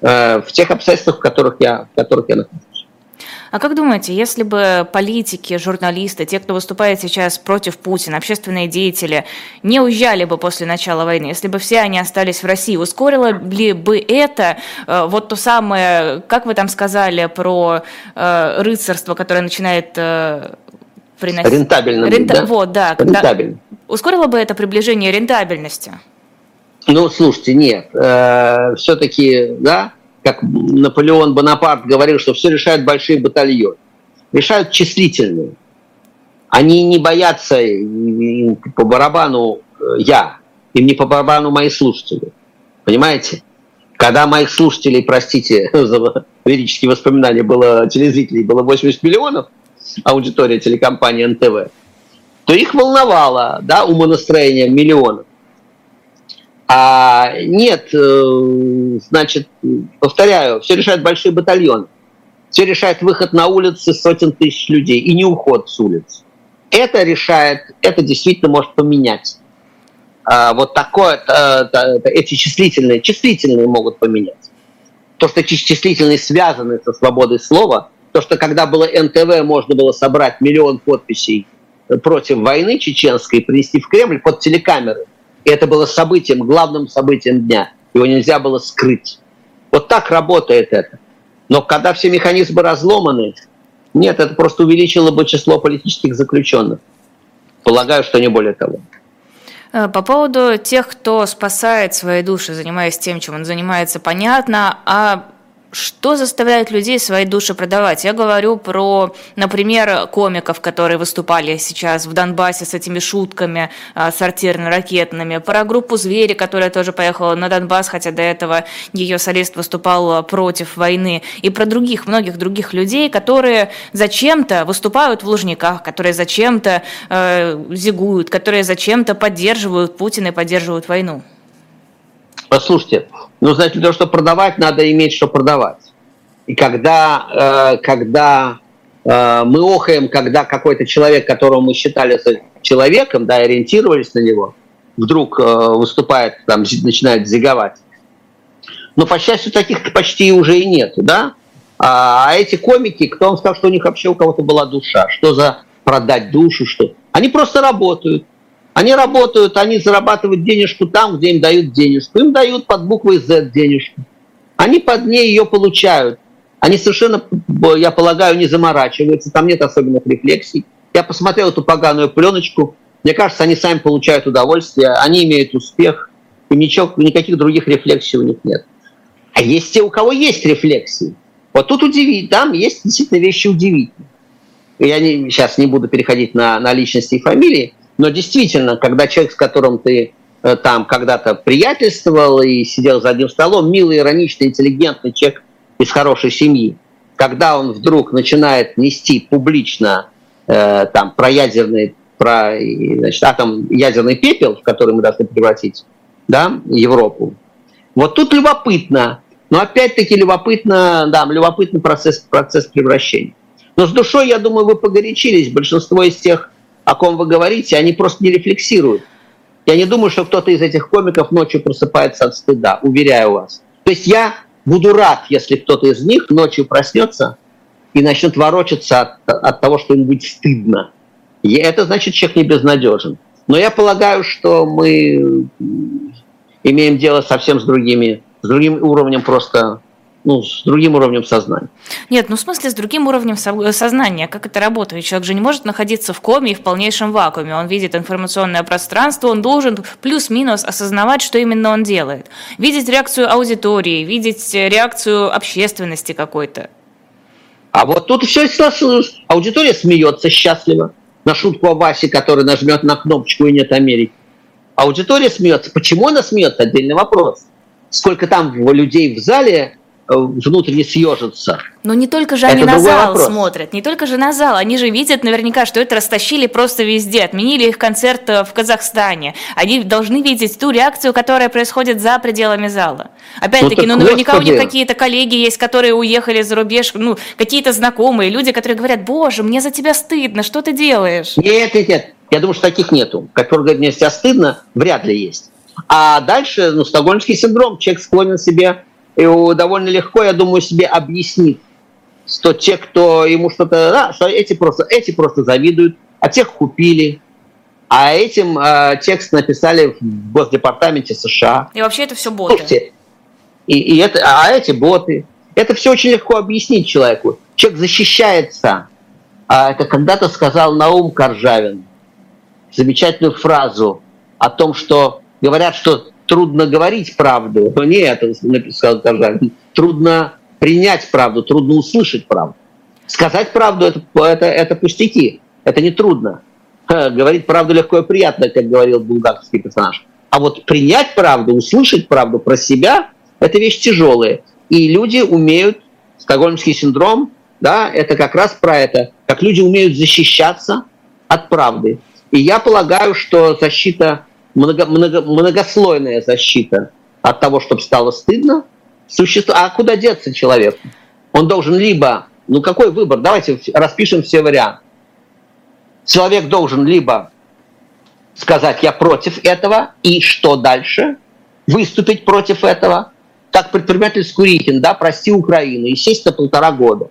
э, в тех обстоятельствах, в которых я, в которых я нахожусь. А как думаете, если бы политики, журналисты, те, кто выступает сейчас против Путина, общественные деятели, не уезжали бы после начала войны, если бы все они остались в России, ускорило ли бы это э, вот то самое, как вы там сказали про э, рыцарство, которое начинает э, приносить. Рентабельно. Рента... Да? Вот, да. Рентабельно. Ускорило бы это приближение рентабельности? Ну, слушайте, нет. Все-таки, да, как Наполеон Бонапарт говорил, что все решают большие батальоны. Решают числительные. Они не боятся по барабану э, я, им не по барабану мои слушатели. Понимаете? Когда моих слушателей, простите за лирические воспоминания, было телезрителей было 80 миллионов, аудитория телекомпании НТВ, то их волновало, да, умонастроение миллионов. А нет, э, значит, повторяю, все решает большой батальон. Все решает выход на улицы сотен тысяч людей и не уход с улиц. Это решает, это действительно может поменять. А вот такое, эти числительные, числительные могут поменять. То, что числительные связаны со свободой слова, то, что когда было НТВ, можно было собрать миллион подписей против войны чеченской принести в Кремль под телекамеры. И это было событием, главным событием дня. Его нельзя было скрыть. Вот так работает это. Но когда все механизмы разломаны, нет, это просто увеличило бы число политических заключенных. Полагаю, что не более того. Э, по поводу тех, кто спасает свои души, занимаясь тем, чем он занимается, понятно. А что заставляет людей свои души продавать? Я говорю про, например, комиков, которые выступали сейчас в Донбассе с этими шутками а, сортирно-ракетными, про группу «Звери», которая тоже поехала на Донбасс, хотя до этого ее солист выступал против войны, и про других, многих других людей, которые зачем-то выступают в Лужниках, которые зачем-то э, зигуют, которые зачем-то поддерживают Путина и поддерживают войну. Послушайте, ну, знаете, для того, чтобы продавать, надо иметь, что продавать. И когда, э, когда э, мы охаем, когда какой-то человек, которого мы считали человеком, да, ориентировались на него, вдруг э, выступает, там, начинает зиговать. Но, по счастью, таких почти уже и нет, да? А, а эти комики, кто вам сказал, что у них вообще у кого-то была душа? Что за продать душу, что? Они просто работают. Они работают, они зарабатывают денежку там, где им дают денежку. Им дают под буквой Z денежку. Они под ней ее получают. Они совершенно, я полагаю, не заморачиваются, там нет особенных рефлексий. Я посмотрел эту поганую пленочку, мне кажется, они сами получают удовольствие, они имеют успех, и ничего, никаких других рефлексий у них нет. А есть те, у кого есть рефлексии. Вот тут удивить, там есть действительно вещи удивительные. Я не, сейчас не буду переходить на, на личности и фамилии, но действительно, когда человек, с которым ты э, там когда-то приятельствовал и сидел за одним столом, милый, ироничный, интеллигентный человек из хорошей семьи, когда он вдруг начинает нести публично э, там про ядерный, про значит, атом, ядерный пепел, в который мы должны превратить да, Европу, вот тут любопытно, но опять-таки любопытно, да, любопытный процесс, процесс превращения. Но с душой, я думаю, вы погорячились. Большинство из тех о ком вы говорите, они просто не рефлексируют. Я не думаю, что кто-то из этих комиков ночью просыпается от стыда, уверяю вас. То есть я буду рад, если кто-то из них ночью проснется и начнет ворочаться от, от того, что им будет стыдно. И это значит, человек не безнадежен. Но я полагаю, что мы имеем дело совсем с другими, с другим уровнем просто ну, с другим уровнем сознания. Нет, ну в смысле с другим уровнем сознания. Как это работает? Человек же не может находиться в коме и в полнейшем вакууме. Он видит информационное пространство, он должен плюс-минус осознавать, что именно он делает. Видеть реакцию аудитории, видеть реакцию общественности какой-то. А вот тут все аудитория смеется счастливо на шутку о Васе, который нажмет на кнопочку и нет Америки. Аудитория смеется. Почему она смеется? Отдельный вопрос. Сколько там людей в зале, Э, внутренне съежиться. Но не только же это они на зал вопрос. смотрят, не только же на зал, они же видят наверняка, что это растащили просто везде, отменили их концерт э, в Казахстане. Они должны видеть ту реакцию, которая происходит за пределами зала. Опять-таки, ну, ну наверняка господи. у них какие-то коллеги есть, которые уехали за рубеж, ну, какие-то знакомые, люди, которые говорят, боже, мне за тебя стыдно, что ты делаешь? Нет, нет, нет, я думаю, что таких нету. Которые говорят, мне за тебя стыдно, вряд ли есть. А дальше, ну, стокгольмский синдром, человек склонен себе и довольно легко, я думаю, себе объяснит, что те, кто ему что-то, да, что эти просто, эти просто завидуют, а тех купили, а этим э, текст написали в Госдепартаменте США. И вообще это все боты. Слушайте, и, и это, а эти боты. Это все очень легко объяснить человеку. Человек защищается. А это когда-то сказал Наум Коржавин замечательную фразу о том, что говорят, что трудно говорить правду. Нет, написал Таржан. Трудно принять правду, трудно услышать правду. Сказать правду это, это, это пустяки, это не трудно. Говорить правду легко и приятно, как говорил булгарский персонаж. А вот принять правду, услышать правду про себя, это вещь тяжелая. И люди умеют, стокгольмский синдром, да, это как раз про это, как люди умеют защищаться от правды. И я полагаю, что защита много, много, многослойная защита от того, чтобы стало стыдно. Существо... А куда деться человеку? Он должен либо... Ну какой выбор? Давайте распишем все варианты. Человек должен либо сказать, я против этого, и что дальше? Выступить против этого. Как предприниматель Скурихин, да, прости Украину, и сесть на полтора года.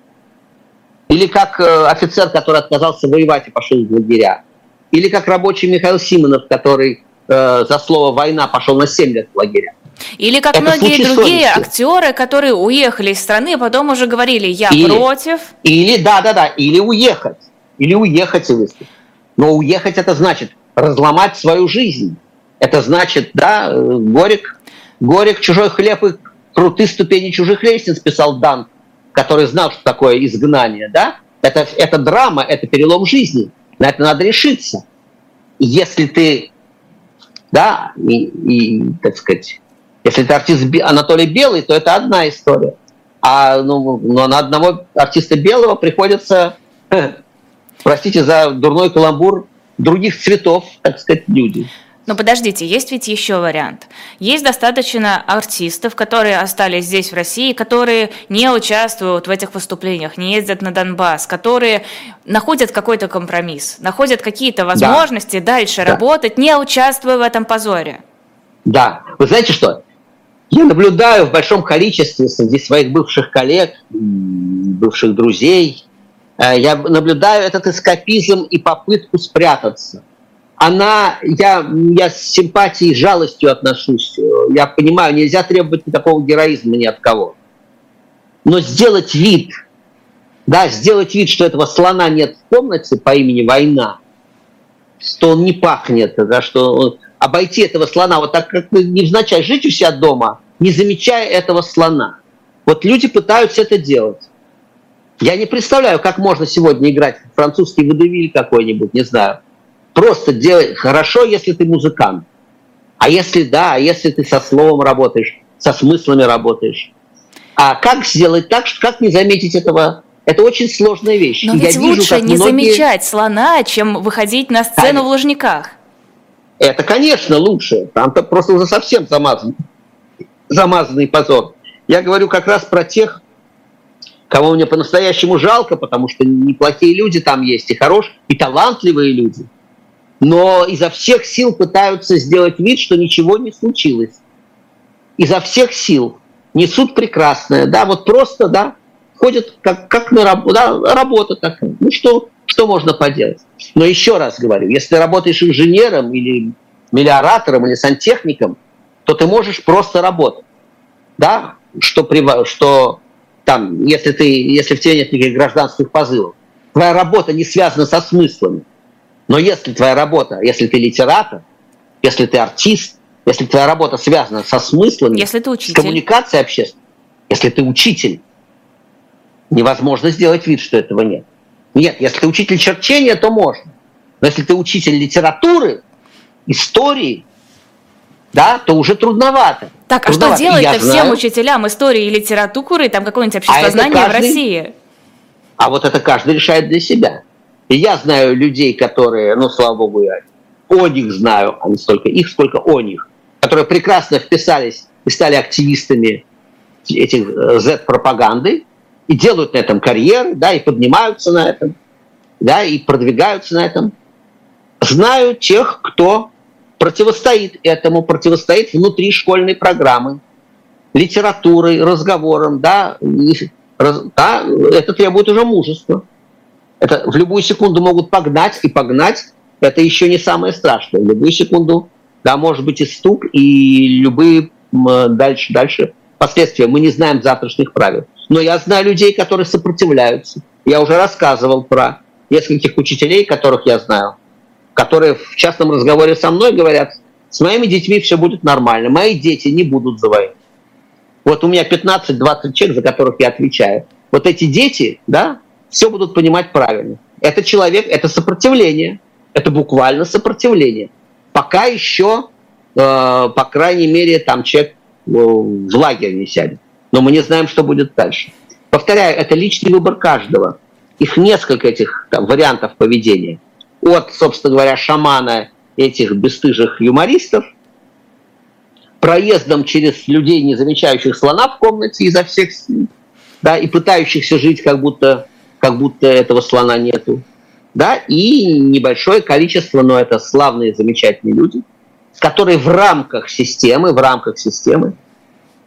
Или как э, офицер, который отказался воевать и пошел в лагеря. Или как рабочий Михаил Симонов, который э, за слово «война» пошел на 7 лет в лагеря. Или как Это многие другие совести. актеры, которые уехали из страны, а потом уже говорили «я или, против». Или, да-да-да, или уехать. Или уехать и выступить. Но уехать это значит разломать свою жизнь. Это значит, да, Горик, Горик чужой хлеб и «Круты ступени чужих лестниц» писал Дан, который знал, что такое изгнание, да? Это, это драма, это перелом жизни. На это надо решиться. Если ты, да, и, и, так сказать, если ты артист Анатолий Белый, то это одна история. А ну, но на одного артиста Белого приходится, простите за дурной каламбур, других цветов, так сказать, люди. Но подождите, есть ведь еще вариант. Есть достаточно артистов, которые остались здесь, в России, которые не участвуют в этих выступлениях, не ездят на Донбасс, которые находят какой-то компромисс, находят какие-то возможности да. дальше да. работать, не участвуя в этом позоре. Да. Вы знаете что? Я наблюдаю в большом количестве среди своих бывших коллег, бывших друзей, э, я наблюдаю этот эскапизм и попытку спрятаться – она, я, я с симпатией и жалостью отношусь. Я понимаю, нельзя требовать никакого героизма ни от кого. Но сделать вид, да, сделать вид, что этого слона нет в комнате по имени война, что он не пахнет, да, что он, обойти этого слона, вот так как невзначай жить у себя дома, не замечая этого слона. Вот люди пытаются это делать. Я не представляю, как можно сегодня играть французский водевиль какой-нибудь, не знаю, Просто делай хорошо, если ты музыкант. А если да, а если ты со словом работаешь, со смыслами работаешь. А как сделать так, что как не заметить этого? Это очень сложная вещь. Но ведь я лучше вижу, не многие... замечать слона, чем выходить на сцену конечно. в Лужниках. Это, конечно, лучше. Там-то просто уже совсем замазан, замазанный позор. Я говорю как раз про тех, кого мне по-настоящему жалко, потому что неплохие люди там есть, и хорошие, и талантливые люди но изо всех сил пытаются сделать вид, что ничего не случилось. Изо всех сил. Несут прекрасное, да, вот просто, да, ходят как, как на работу, да, работа такая. Ну что, что можно поделать? Но еще раз говорю, если работаешь инженером или мелиоратором или сантехником, то ты можешь просто работать. Да, что, что там, если, ты, если в тебе нет никаких гражданских позывов. Твоя работа не связана со смыслами. Но если твоя работа, если ты литератор, если ты артист, если твоя работа связана со смыслами, если ты учитель. с коммуникацией общественной, если ты учитель, невозможно сделать вид, что этого нет. Нет, если ты учитель черчения, то можно. Но если ты учитель литературы, истории, да, то уже трудновато. Так, трудновато. а что делать-то всем знаю, учителям истории и литературы, там какое-нибудь общество а знания каждый, в России? А вот это каждый решает для себя. И я знаю людей, которые, ну, слава богу, я о них знаю, а не столько их, сколько о них, которые прекрасно вписались и стали активистами этих э, Z-пропаганды и делают на этом карьеры, да, и поднимаются на этом, да, и продвигаются на этом. Знаю тех, кто противостоит этому, противостоит внутри школьной программы, литературой, разговором, да, и, да, это требует уже мужества. Это в любую секунду могут погнать, и погнать это еще не самое страшное. В любую секунду, да, может быть и стук, и любые дальше, дальше последствия. Мы не знаем завтрашних правил. Но я знаю людей, которые сопротивляются. Я уже рассказывал про нескольких учителей, которых я знаю, которые в частном разговоре со мной говорят, с моими детьми все будет нормально, мои дети не будут за войну. Вот у меня 15-20 человек, за которых я отвечаю. Вот эти дети, да, все будут понимать правильно. Это человек, это сопротивление, это буквально сопротивление. Пока еще, э, по крайней мере, там человек э, в лагерь не сядет. Но мы не знаем, что будет дальше. Повторяю, это личный выбор каждого. Их несколько этих там, вариантов поведения. От, собственно говоря, шамана этих бесстыжих юмористов, проездом через людей, не замечающих слона в комнате изо всех сил, да, и пытающихся жить как будто как будто этого слона нету. Да, и небольшое количество, но это славные, замечательные люди, которые в рамках системы, в рамках системы,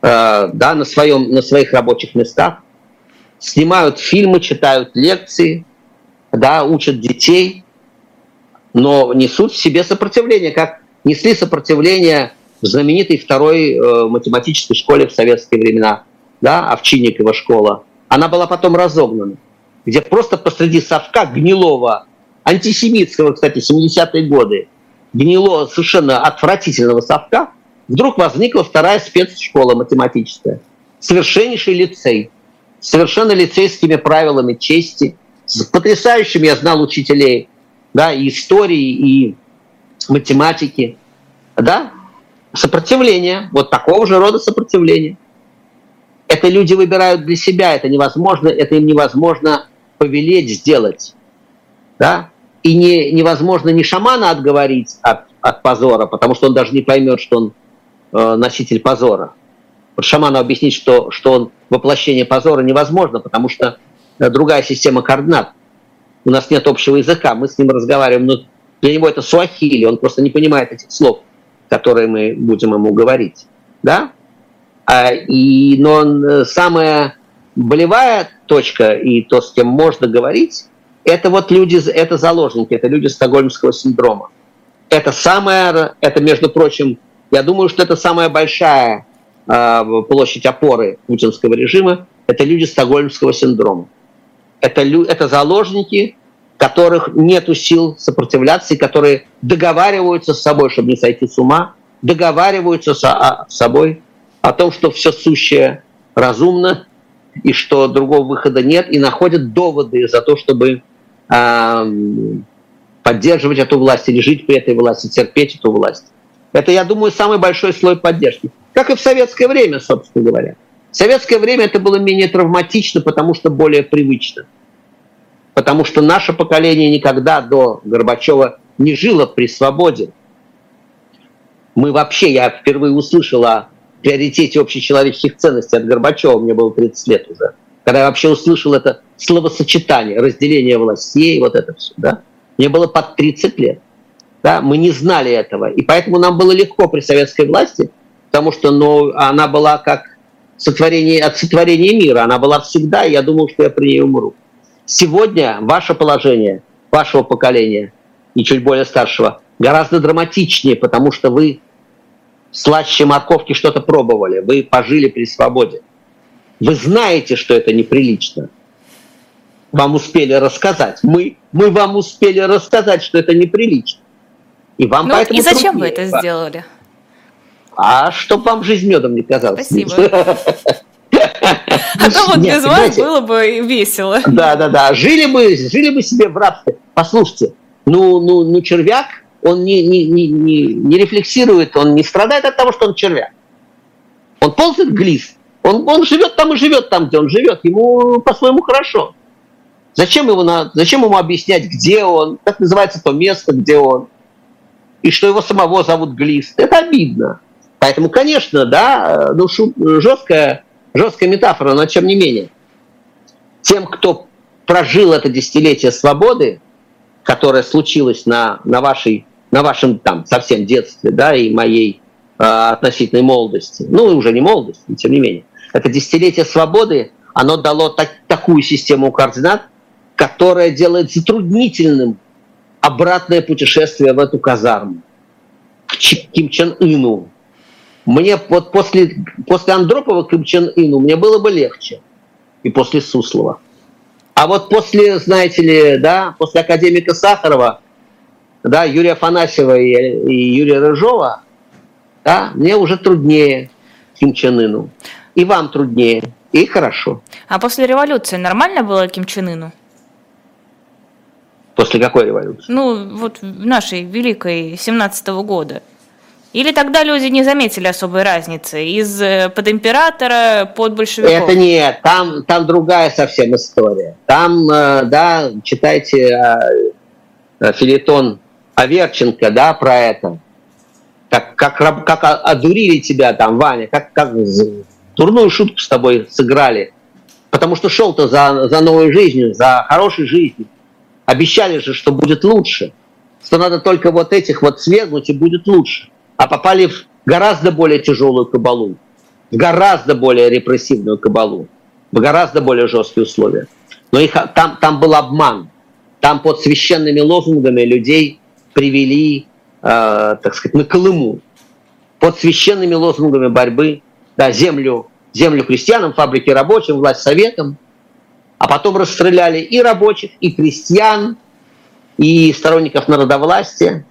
э, да, на, своем, на своих рабочих местах снимают фильмы, читают лекции, да, учат детей, но несут в себе сопротивление, как несли сопротивление в знаменитой второй э, математической школе в советские времена, да, Овчинникова школа. Она была потом разогнана где просто посреди совка гнилого, антисемитского, кстати, 70-е годы, гнилого, совершенно отвратительного совка, вдруг возникла вторая спецшкола математическая. совершеннейший лицей, совершенно лицейскими правилами чести, с потрясающими, я знал учителей, да, и истории, и математики, да, сопротивление, вот такого же рода сопротивление. Это люди выбирают для себя, это невозможно, это им невозможно повелеть сделать, да, и не, невозможно ни шамана отговорить от, от позора, потому что он даже не поймет, что он э, носитель позора. Вот шаману объяснить, что, что он воплощение позора невозможно, потому что э, другая система координат. У нас нет общего языка, мы с ним разговариваем, но для него это суахили, он просто не понимает этих слов, которые мы будем ему говорить. Да? А, и, но э, самая болевая точка и то, с кем можно говорить, это вот люди, это заложники, это люди стокгольмского синдрома. Это самое, это, между прочим, я думаю, что это самая большая э, площадь опоры путинского режима, это люди стокгольмского синдрома. Это, это заложники, которых нет сил сопротивляться, и которые договариваются с собой, чтобы не сойти с ума, договариваются с, а, с собой о том, что все сущее разумно, и что другого выхода нет, и находят доводы за то, чтобы поддерживать эту власть или жить при этой власти, терпеть эту власть. Это, я думаю, самый большой слой поддержки. Как и в советское время, собственно говоря. В советское время это было менее травматично, потому что более привычно. Потому что наше поколение никогда до Горбачева не жило при свободе. Мы вообще, я впервые услышал о приоритете общечеловеческих ценностей от Горбачева, мне было 30 лет уже когда я вообще услышал это словосочетание, разделение властей, вот это все, да, мне было под 30 лет. Да, мы не знали этого. И поэтому нам было легко при советской власти, потому что ну, она была как сотворение, от сотворения мира. Она была всегда, и я думал, что я при ней умру. Сегодня ваше положение, вашего поколения и чуть более старшего, гораздо драматичнее, потому что вы слаще морковки что-то пробовали, вы пожили при свободе. Вы знаете, что это неприлично. Вам успели рассказать. Мы, мы вам успели рассказать, что это неприлично. И вам ну, поэтому И зачем труднее. вы это сделали? А чтоб вам жизнь медом не казалась. Спасибо. А то вот без вас было бы весело. Да, да, да. Жили бы, жили бы себе в рабстве. Послушайте, ну, ну, ну червяк, он не, не, не, не, не рефлексирует, он не страдает от того, что он червяк. Он ползает глист. Он, он живет там и живет там, где он живет. Ему по-своему хорошо. Зачем, его на, зачем ему объяснять, где он, как называется то место, где он, и что его самого зовут Глист? Это обидно. Поэтому, конечно, да, ну, жесткая, жесткая метафора, но тем не менее. Тем, кто прожил это десятилетие свободы, которое случилось на, на, вашей, на вашем там совсем детстве, да, и моей э, относительной молодости, ну, уже не молодости, но тем не менее, это десятилетие свободы, оно дало так, такую систему координат, которая делает затруднительным обратное путешествие в эту казарму, к Ким Чен Ыну. Мне вот после, после Андропова к Ким Чен Ыну мне было бы легче. И после Суслова. А вот после, знаете ли, да, после академика Сахарова, да, Юрия Афанасьева и, и Юрия Рыжова, да, мне уже труднее Ким Чен Ыну и вам труднее, и хорошо. А после революции нормально было Ким Чен Ыну? После какой революции? Ну, вот нашей великой 17 -го года. Или тогда люди не заметили особой разницы из э, под императора под большевиков? Это нет, там, там другая совсем история. Там, э, да, читайте э, филитон Аверченко, да, про это. Как, как, как одурили тебя там, Ваня, как, как дурную шутку с тобой сыграли. Потому что шел-то за, за новой жизнью, за хорошей жизнью. Обещали же, что будет лучше. Что надо только вот этих вот свергнуть и будет лучше. А попали в гораздо более тяжелую кабалу. В гораздо более репрессивную кабалу. В гораздо более жесткие условия. Но их, там, там был обман. Там под священными лозунгами людей привели, э, так сказать, на Колыму. Под священными лозунгами борьбы да, землю, землю крестьянам, фабрики рабочим, власть советам, а потом расстреляли и рабочих, и крестьян, и сторонников народовластия.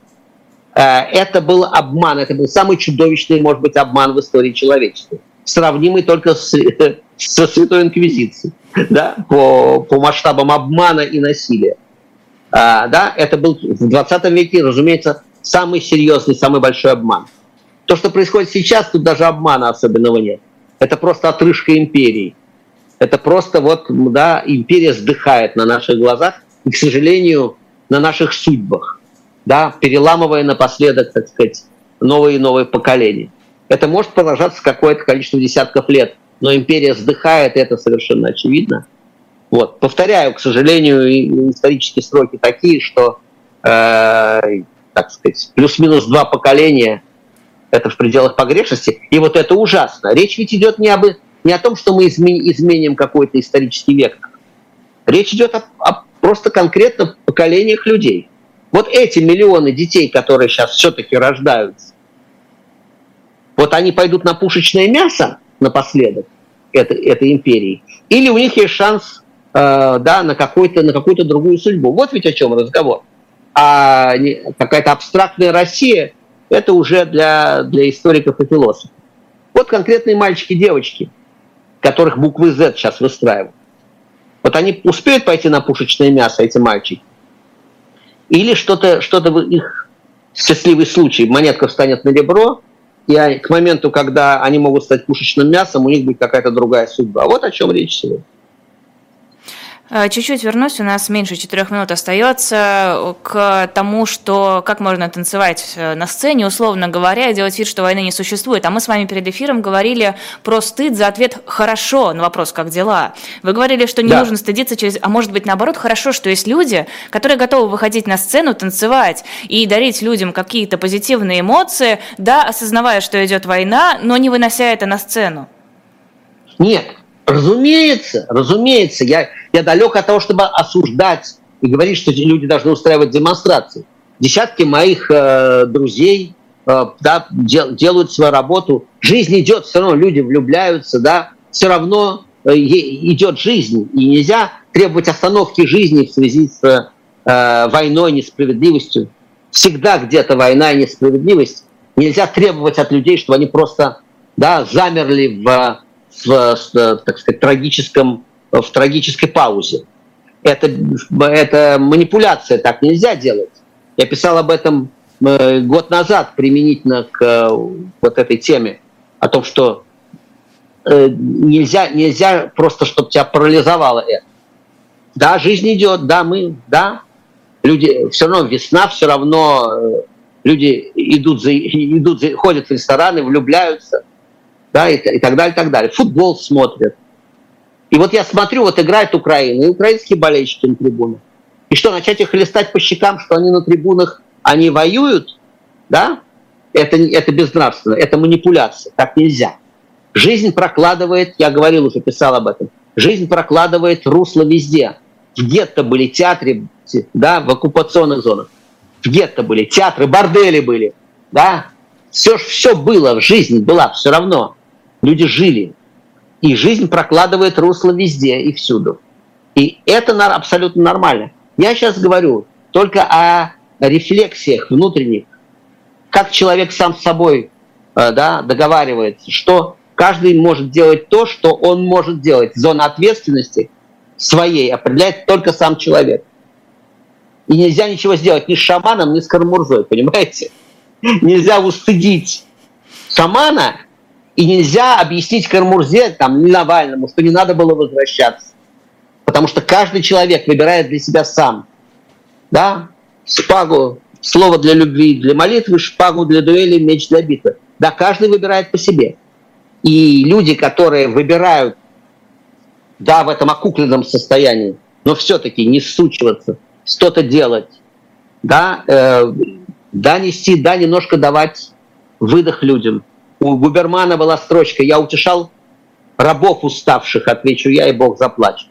Э, это был обман, это был самый чудовищный, может быть, обман в истории человечества. сравнимый только с, со Святой Инквизицией, да, по, по масштабам обмана и насилия. А, да, это был в 20 веке, разумеется, самый серьезный, самый большой обман. То, что происходит сейчас, тут даже обмана особенного нет. Это просто отрыжка империи. Это просто вот, да, империя сдыхает на наших глазах и, к сожалению, на наших судьбах, да, переламывая напоследок, так сказать, новые и новые поколения. Это может продолжаться какое-то количество десятков лет, но империя сдыхает, это совершенно очевидно. Вот. Повторяю, к сожалению, исторические сроки такие, что, э, так сказать, плюс-минус два поколения – это в пределах погрешности. И вот это ужасно. Речь ведь идет не, об, не о том, что мы изменим какой-то исторический вектор. Речь идет о, о просто конкретно поколениях людей. Вот эти миллионы детей, которые сейчас все-таки рождаются, вот они пойдут на пушечное мясо напоследок этой, этой империи, или у них есть шанс э, да, на, какой-то, на какую-то другую судьбу. Вот ведь о чем разговор. А какая-то абстрактная Россия – это уже для, для историков и философов. Вот конкретные мальчики и девочки, которых буквы Z сейчас выстраивают. Вот они успеют пойти на пушечное мясо, эти мальчики? Или что-то что в их счастливый случай, монетка встанет на ребро, и к моменту, когда они могут стать пушечным мясом, у них будет какая-то другая судьба. Вот о чем речь сегодня. Э, чуть-чуть вернусь, у нас меньше четырех минут остается к тому, что как можно танцевать э, на сцене, условно говоря, и делать вид, что войны не существует. А мы с вами перед эфиром говорили про стыд за ответ «хорошо» на вопрос «как дела?». Вы говорили, что не да. нужно стыдиться через... А может быть, наоборот, хорошо, что есть люди, которые готовы выходить на сцену, танцевать и дарить людям какие-то позитивные эмоции, да, осознавая, что идет война, но не вынося это на сцену. Нет, Разумеется, разумеется, я, я далек от того, чтобы осуждать и говорить, что люди должны устраивать демонстрации. Десятки моих э, друзей э, да, дел, делают свою работу. Жизнь идет, все равно люди влюбляются, да, все равно э, идет жизнь. И нельзя требовать остановки жизни в связи с э, войной, несправедливостью. Всегда где-то война и несправедливость. Нельзя требовать от людей, чтобы они просто да, замерли в в, так сказать, трагическом, в трагической паузе. Это, это манипуляция, так нельзя делать. Я писал об этом э, год назад применительно к э, вот этой теме, о том, что э, нельзя, нельзя просто, чтобы тебя парализовало это. Да, жизнь идет, да, мы, да, люди, все равно весна, все равно люди идут, за, идут за, ходят в рестораны, влюбляются – да, и, и так далее, и так далее. Футбол смотрят. И вот я смотрю, вот играет Украина, и украинские болельщики на трибунах. И что, начать их листать по щекам, что они на трибунах, они воюют, да? Это, это безнравственно, это манипуляция, так нельзя. Жизнь прокладывает, я говорил уже, писал об этом, жизнь прокладывает русло везде. В гетто были театры, да, в оккупационных зонах. В гетто были театры, бордели были, да. Все, все было в жизни, была все равно. Люди жили. И жизнь прокладывает русло везде и всюду. И это абсолютно нормально. Я сейчас говорю только о рефлексиях внутренних, как человек сам с собой э, да, договаривается, что каждый может делать то, что он может делать. Зона ответственности своей определяет только сам человек. И нельзя ничего сделать ни с шаманом, ни с кармурзой, понимаете? Нельзя устыдить шамана и нельзя объяснить Кармурзе, там, Навальному, что не надо было возвращаться. Потому что каждый человек выбирает для себя сам. Да? Шпагу, слово для любви, для молитвы, шпагу для дуэли, меч для битвы. Да, каждый выбирает по себе. И люди, которые выбирают, да, в этом окукленном состоянии, но все-таки не сучиваться, что-то делать, да, э, да, нести, да, немножко давать выдох людям – у Губермана была строчка «Я утешал рабов уставших», отвечу я, и Бог заплачет.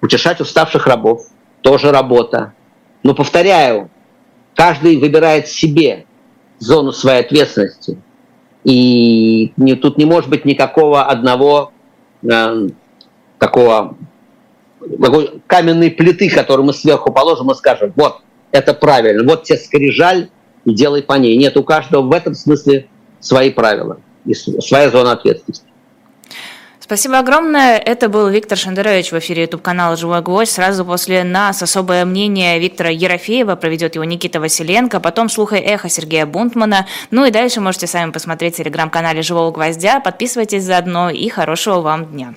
Утешать уставших рабов – тоже работа. Но, повторяю, каждый выбирает себе зону своей ответственности. И не, тут не может быть никакого одного э, такого каменной плиты, которую мы сверху положим и скажем, вот, это правильно, вот тебе скрижаль, и делай по ней. Нет, у каждого в этом смысле свои правила и своя зона ответственности. Спасибо огромное. Это был Виктор Шендерович в эфире YouTube-канала «Живой гвоздь». Сразу после нас особое мнение Виктора Ерофеева проведет его Никита Василенко, потом «Слух и эхо» Сергея Бунтмана. Ну и дальше можете сами посмотреть в телеграм-канале «Живого гвоздя». Подписывайтесь заодно и хорошего вам дня.